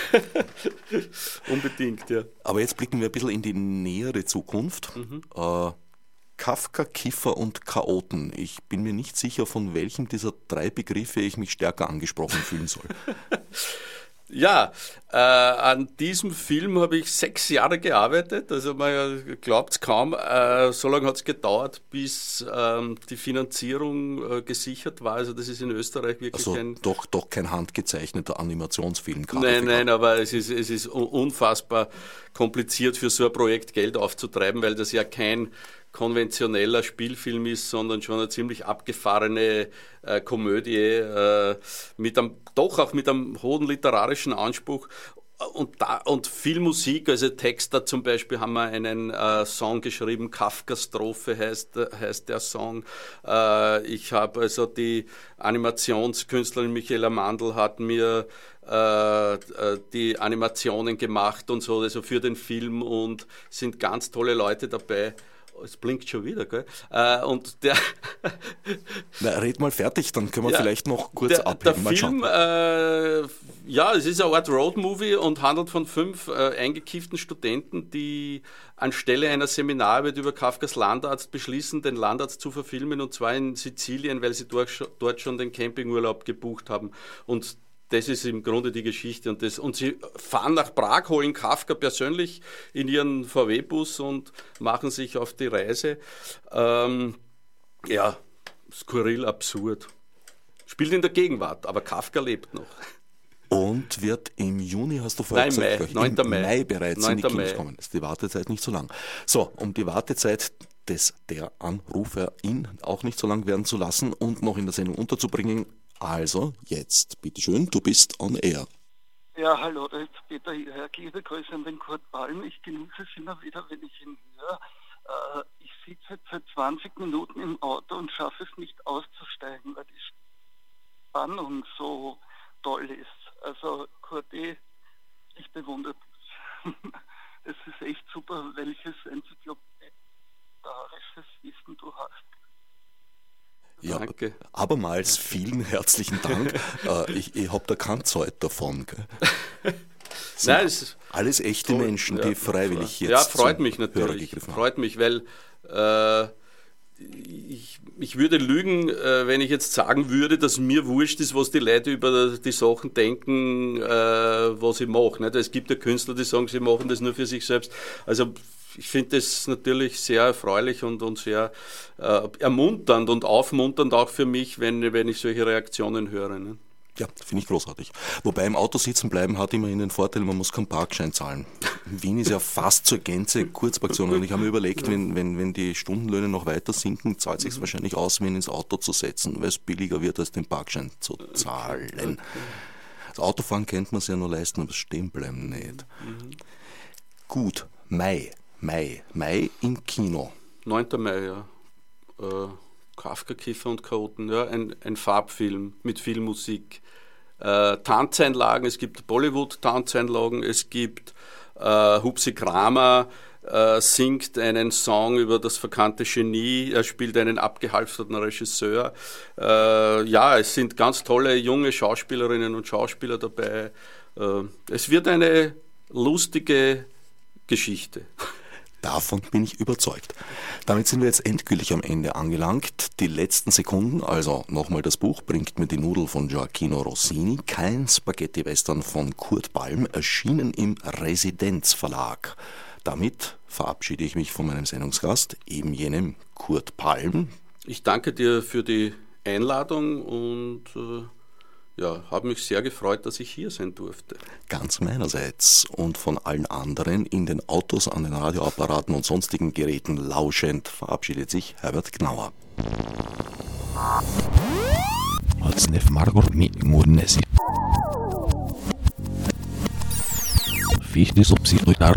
Unbedingt, ja. Aber jetzt blicken wir ein bisschen in die nähere Zukunft. Mhm. Äh, Kafka, Kiffer und Chaoten. Ich bin mir nicht sicher, von welchem dieser drei Begriffe ich mich stärker angesprochen fühlen soll. (laughs) Ja, äh, an diesem Film habe ich sechs Jahre gearbeitet. Also man glaubt es kaum. Äh, so lange hat es gedauert, bis ähm, die Finanzierung äh, gesichert war. Also das ist in Österreich wirklich also ein... Doch, doch kein handgezeichneter Animationsfilm. Nein, nein, aber es ist, es ist unfassbar kompliziert für so ein Projekt Geld aufzutreiben, weil das ja kein konventioneller Spielfilm ist, sondern schon eine ziemlich abgefahrene äh, Komödie äh, mit einem, doch auch mit einem hohen literarischen Anspruch und, da, und viel Musik, also Texter zum Beispiel haben wir einen äh, Song geschrieben, Kafka-Strophe heißt, heißt der Song. Äh, ich habe also die Animationskünstlerin Michaela Mandl hat mir äh, äh, die Animationen gemacht und so, also für den Film und sind ganz tolle Leute dabei. Es blinkt schon wieder, gell? Äh, und der. (laughs) Na, red mal fertig, dann können wir ja, vielleicht noch kurz der, abheben. Der Film, äh, ja, es ist eine Art Roadmovie und handelt von fünf äh, eingekifften Studenten, die anstelle einer Seminararbeit über Kafkas Landarzt beschließen, den Landarzt zu verfilmen und zwar in Sizilien, weil sie dort, dort schon den Campingurlaub gebucht haben. Und das ist im Grunde die Geschichte. Und, das, und sie fahren nach Prag, holen Kafka persönlich in ihren VW-Bus und machen sich auf die Reise. Ähm, ja, skurril, absurd. Spielt in der Gegenwart, aber Kafka lebt noch. Und wird im Juni, hast du vorher Nein, gesagt, Mai, 9. im Mai. Mai bereits 9. in die Kinos kommen. Das ist die Wartezeit nicht so lang. So, um die Wartezeit des der Anruferin auch nicht so lang werden zu lassen und noch in der Sendung unterzubringen, also, jetzt, bitteschön, du bist on air. Ja, hallo, da ist Peter hier. Liebe Grüße an den Kurt Palm. Ich genieße es immer wieder, wenn ich ihn höre. Äh, ich sitze jetzt seit 20 Minuten im Auto und schaffe es nicht auszusteigen, weil die Spannung so toll ist. Also, Kurt, eh, ich bewundere dich. (laughs) Es ist echt super, welches enzyklopädisches Wissen du hast. Ja, Danke. abermals vielen herzlichen Dank. (laughs) äh, ich ich habe da keine Zeit davon. (laughs) Nein, alles echte toll. Menschen, die ja, freiwillig jetzt. Ja, freut mich natürlich. Freut mich, weil äh, ich, ich, würde lügen, äh, wenn ich jetzt sagen würde, dass mir wurscht ist, was die Leute über die Sachen denken, äh, was ich mache. Es gibt ja Künstler, die sagen, sie machen das nur für sich selbst. Also ich finde das natürlich sehr erfreulich und, und sehr äh, ermunternd und aufmunternd auch für mich, wenn, wenn ich solche Reaktionen höre. Ne? Ja, finde ich großartig. Wobei im Auto sitzen bleiben hat immerhin den Vorteil, man muss keinen Parkschein zahlen. Wien ist ja fast zur Gänze Kurzparktion und ich habe mir überlegt, wenn, wenn, wenn die Stundenlöhne noch weiter sinken, zahlt es sich wahrscheinlich aus, Wien ins Auto zu setzen, weil es billiger wird, als den Parkschein zu zahlen. Das Autofahren kennt man sich ja nur leisten, aber das Stehenbleiben nicht. Gut, Mai. Mai. Mai im Kino. 9. Mai, ja. Äh, Kafka, Kiffer und Chaoten, ja. Ein, ein Farbfilm mit viel Musik. Äh, Tanzeinlagen, es gibt Bollywood-Tanzeinlagen, es gibt äh, Hupsi Kramer, äh, singt einen Song über das verkannte Genie, er spielt einen abgehalfterten Regisseur. Äh, ja, es sind ganz tolle junge Schauspielerinnen und Schauspieler dabei. Äh, es wird eine lustige Geschichte. (laughs) Davon bin ich überzeugt. Damit sind wir jetzt endgültig am Ende angelangt. Die letzten Sekunden, also nochmal das Buch, bringt mir die Nudel von Gioacchino Rossini, kein Spaghetti-Western von Kurt Balm, erschienen im Residenzverlag. Damit verabschiede ich mich von meinem Sendungsgast, eben jenem Kurt Palm. Ich danke dir für die Einladung und äh ja, habe mich sehr gefreut, dass ich hier sein durfte. Ganz meinerseits und von allen anderen in den Autos, an den Radioapparaten und sonstigen Geräten lauschend verabschiedet sich Herbert Gnauer. Fichte subsidiar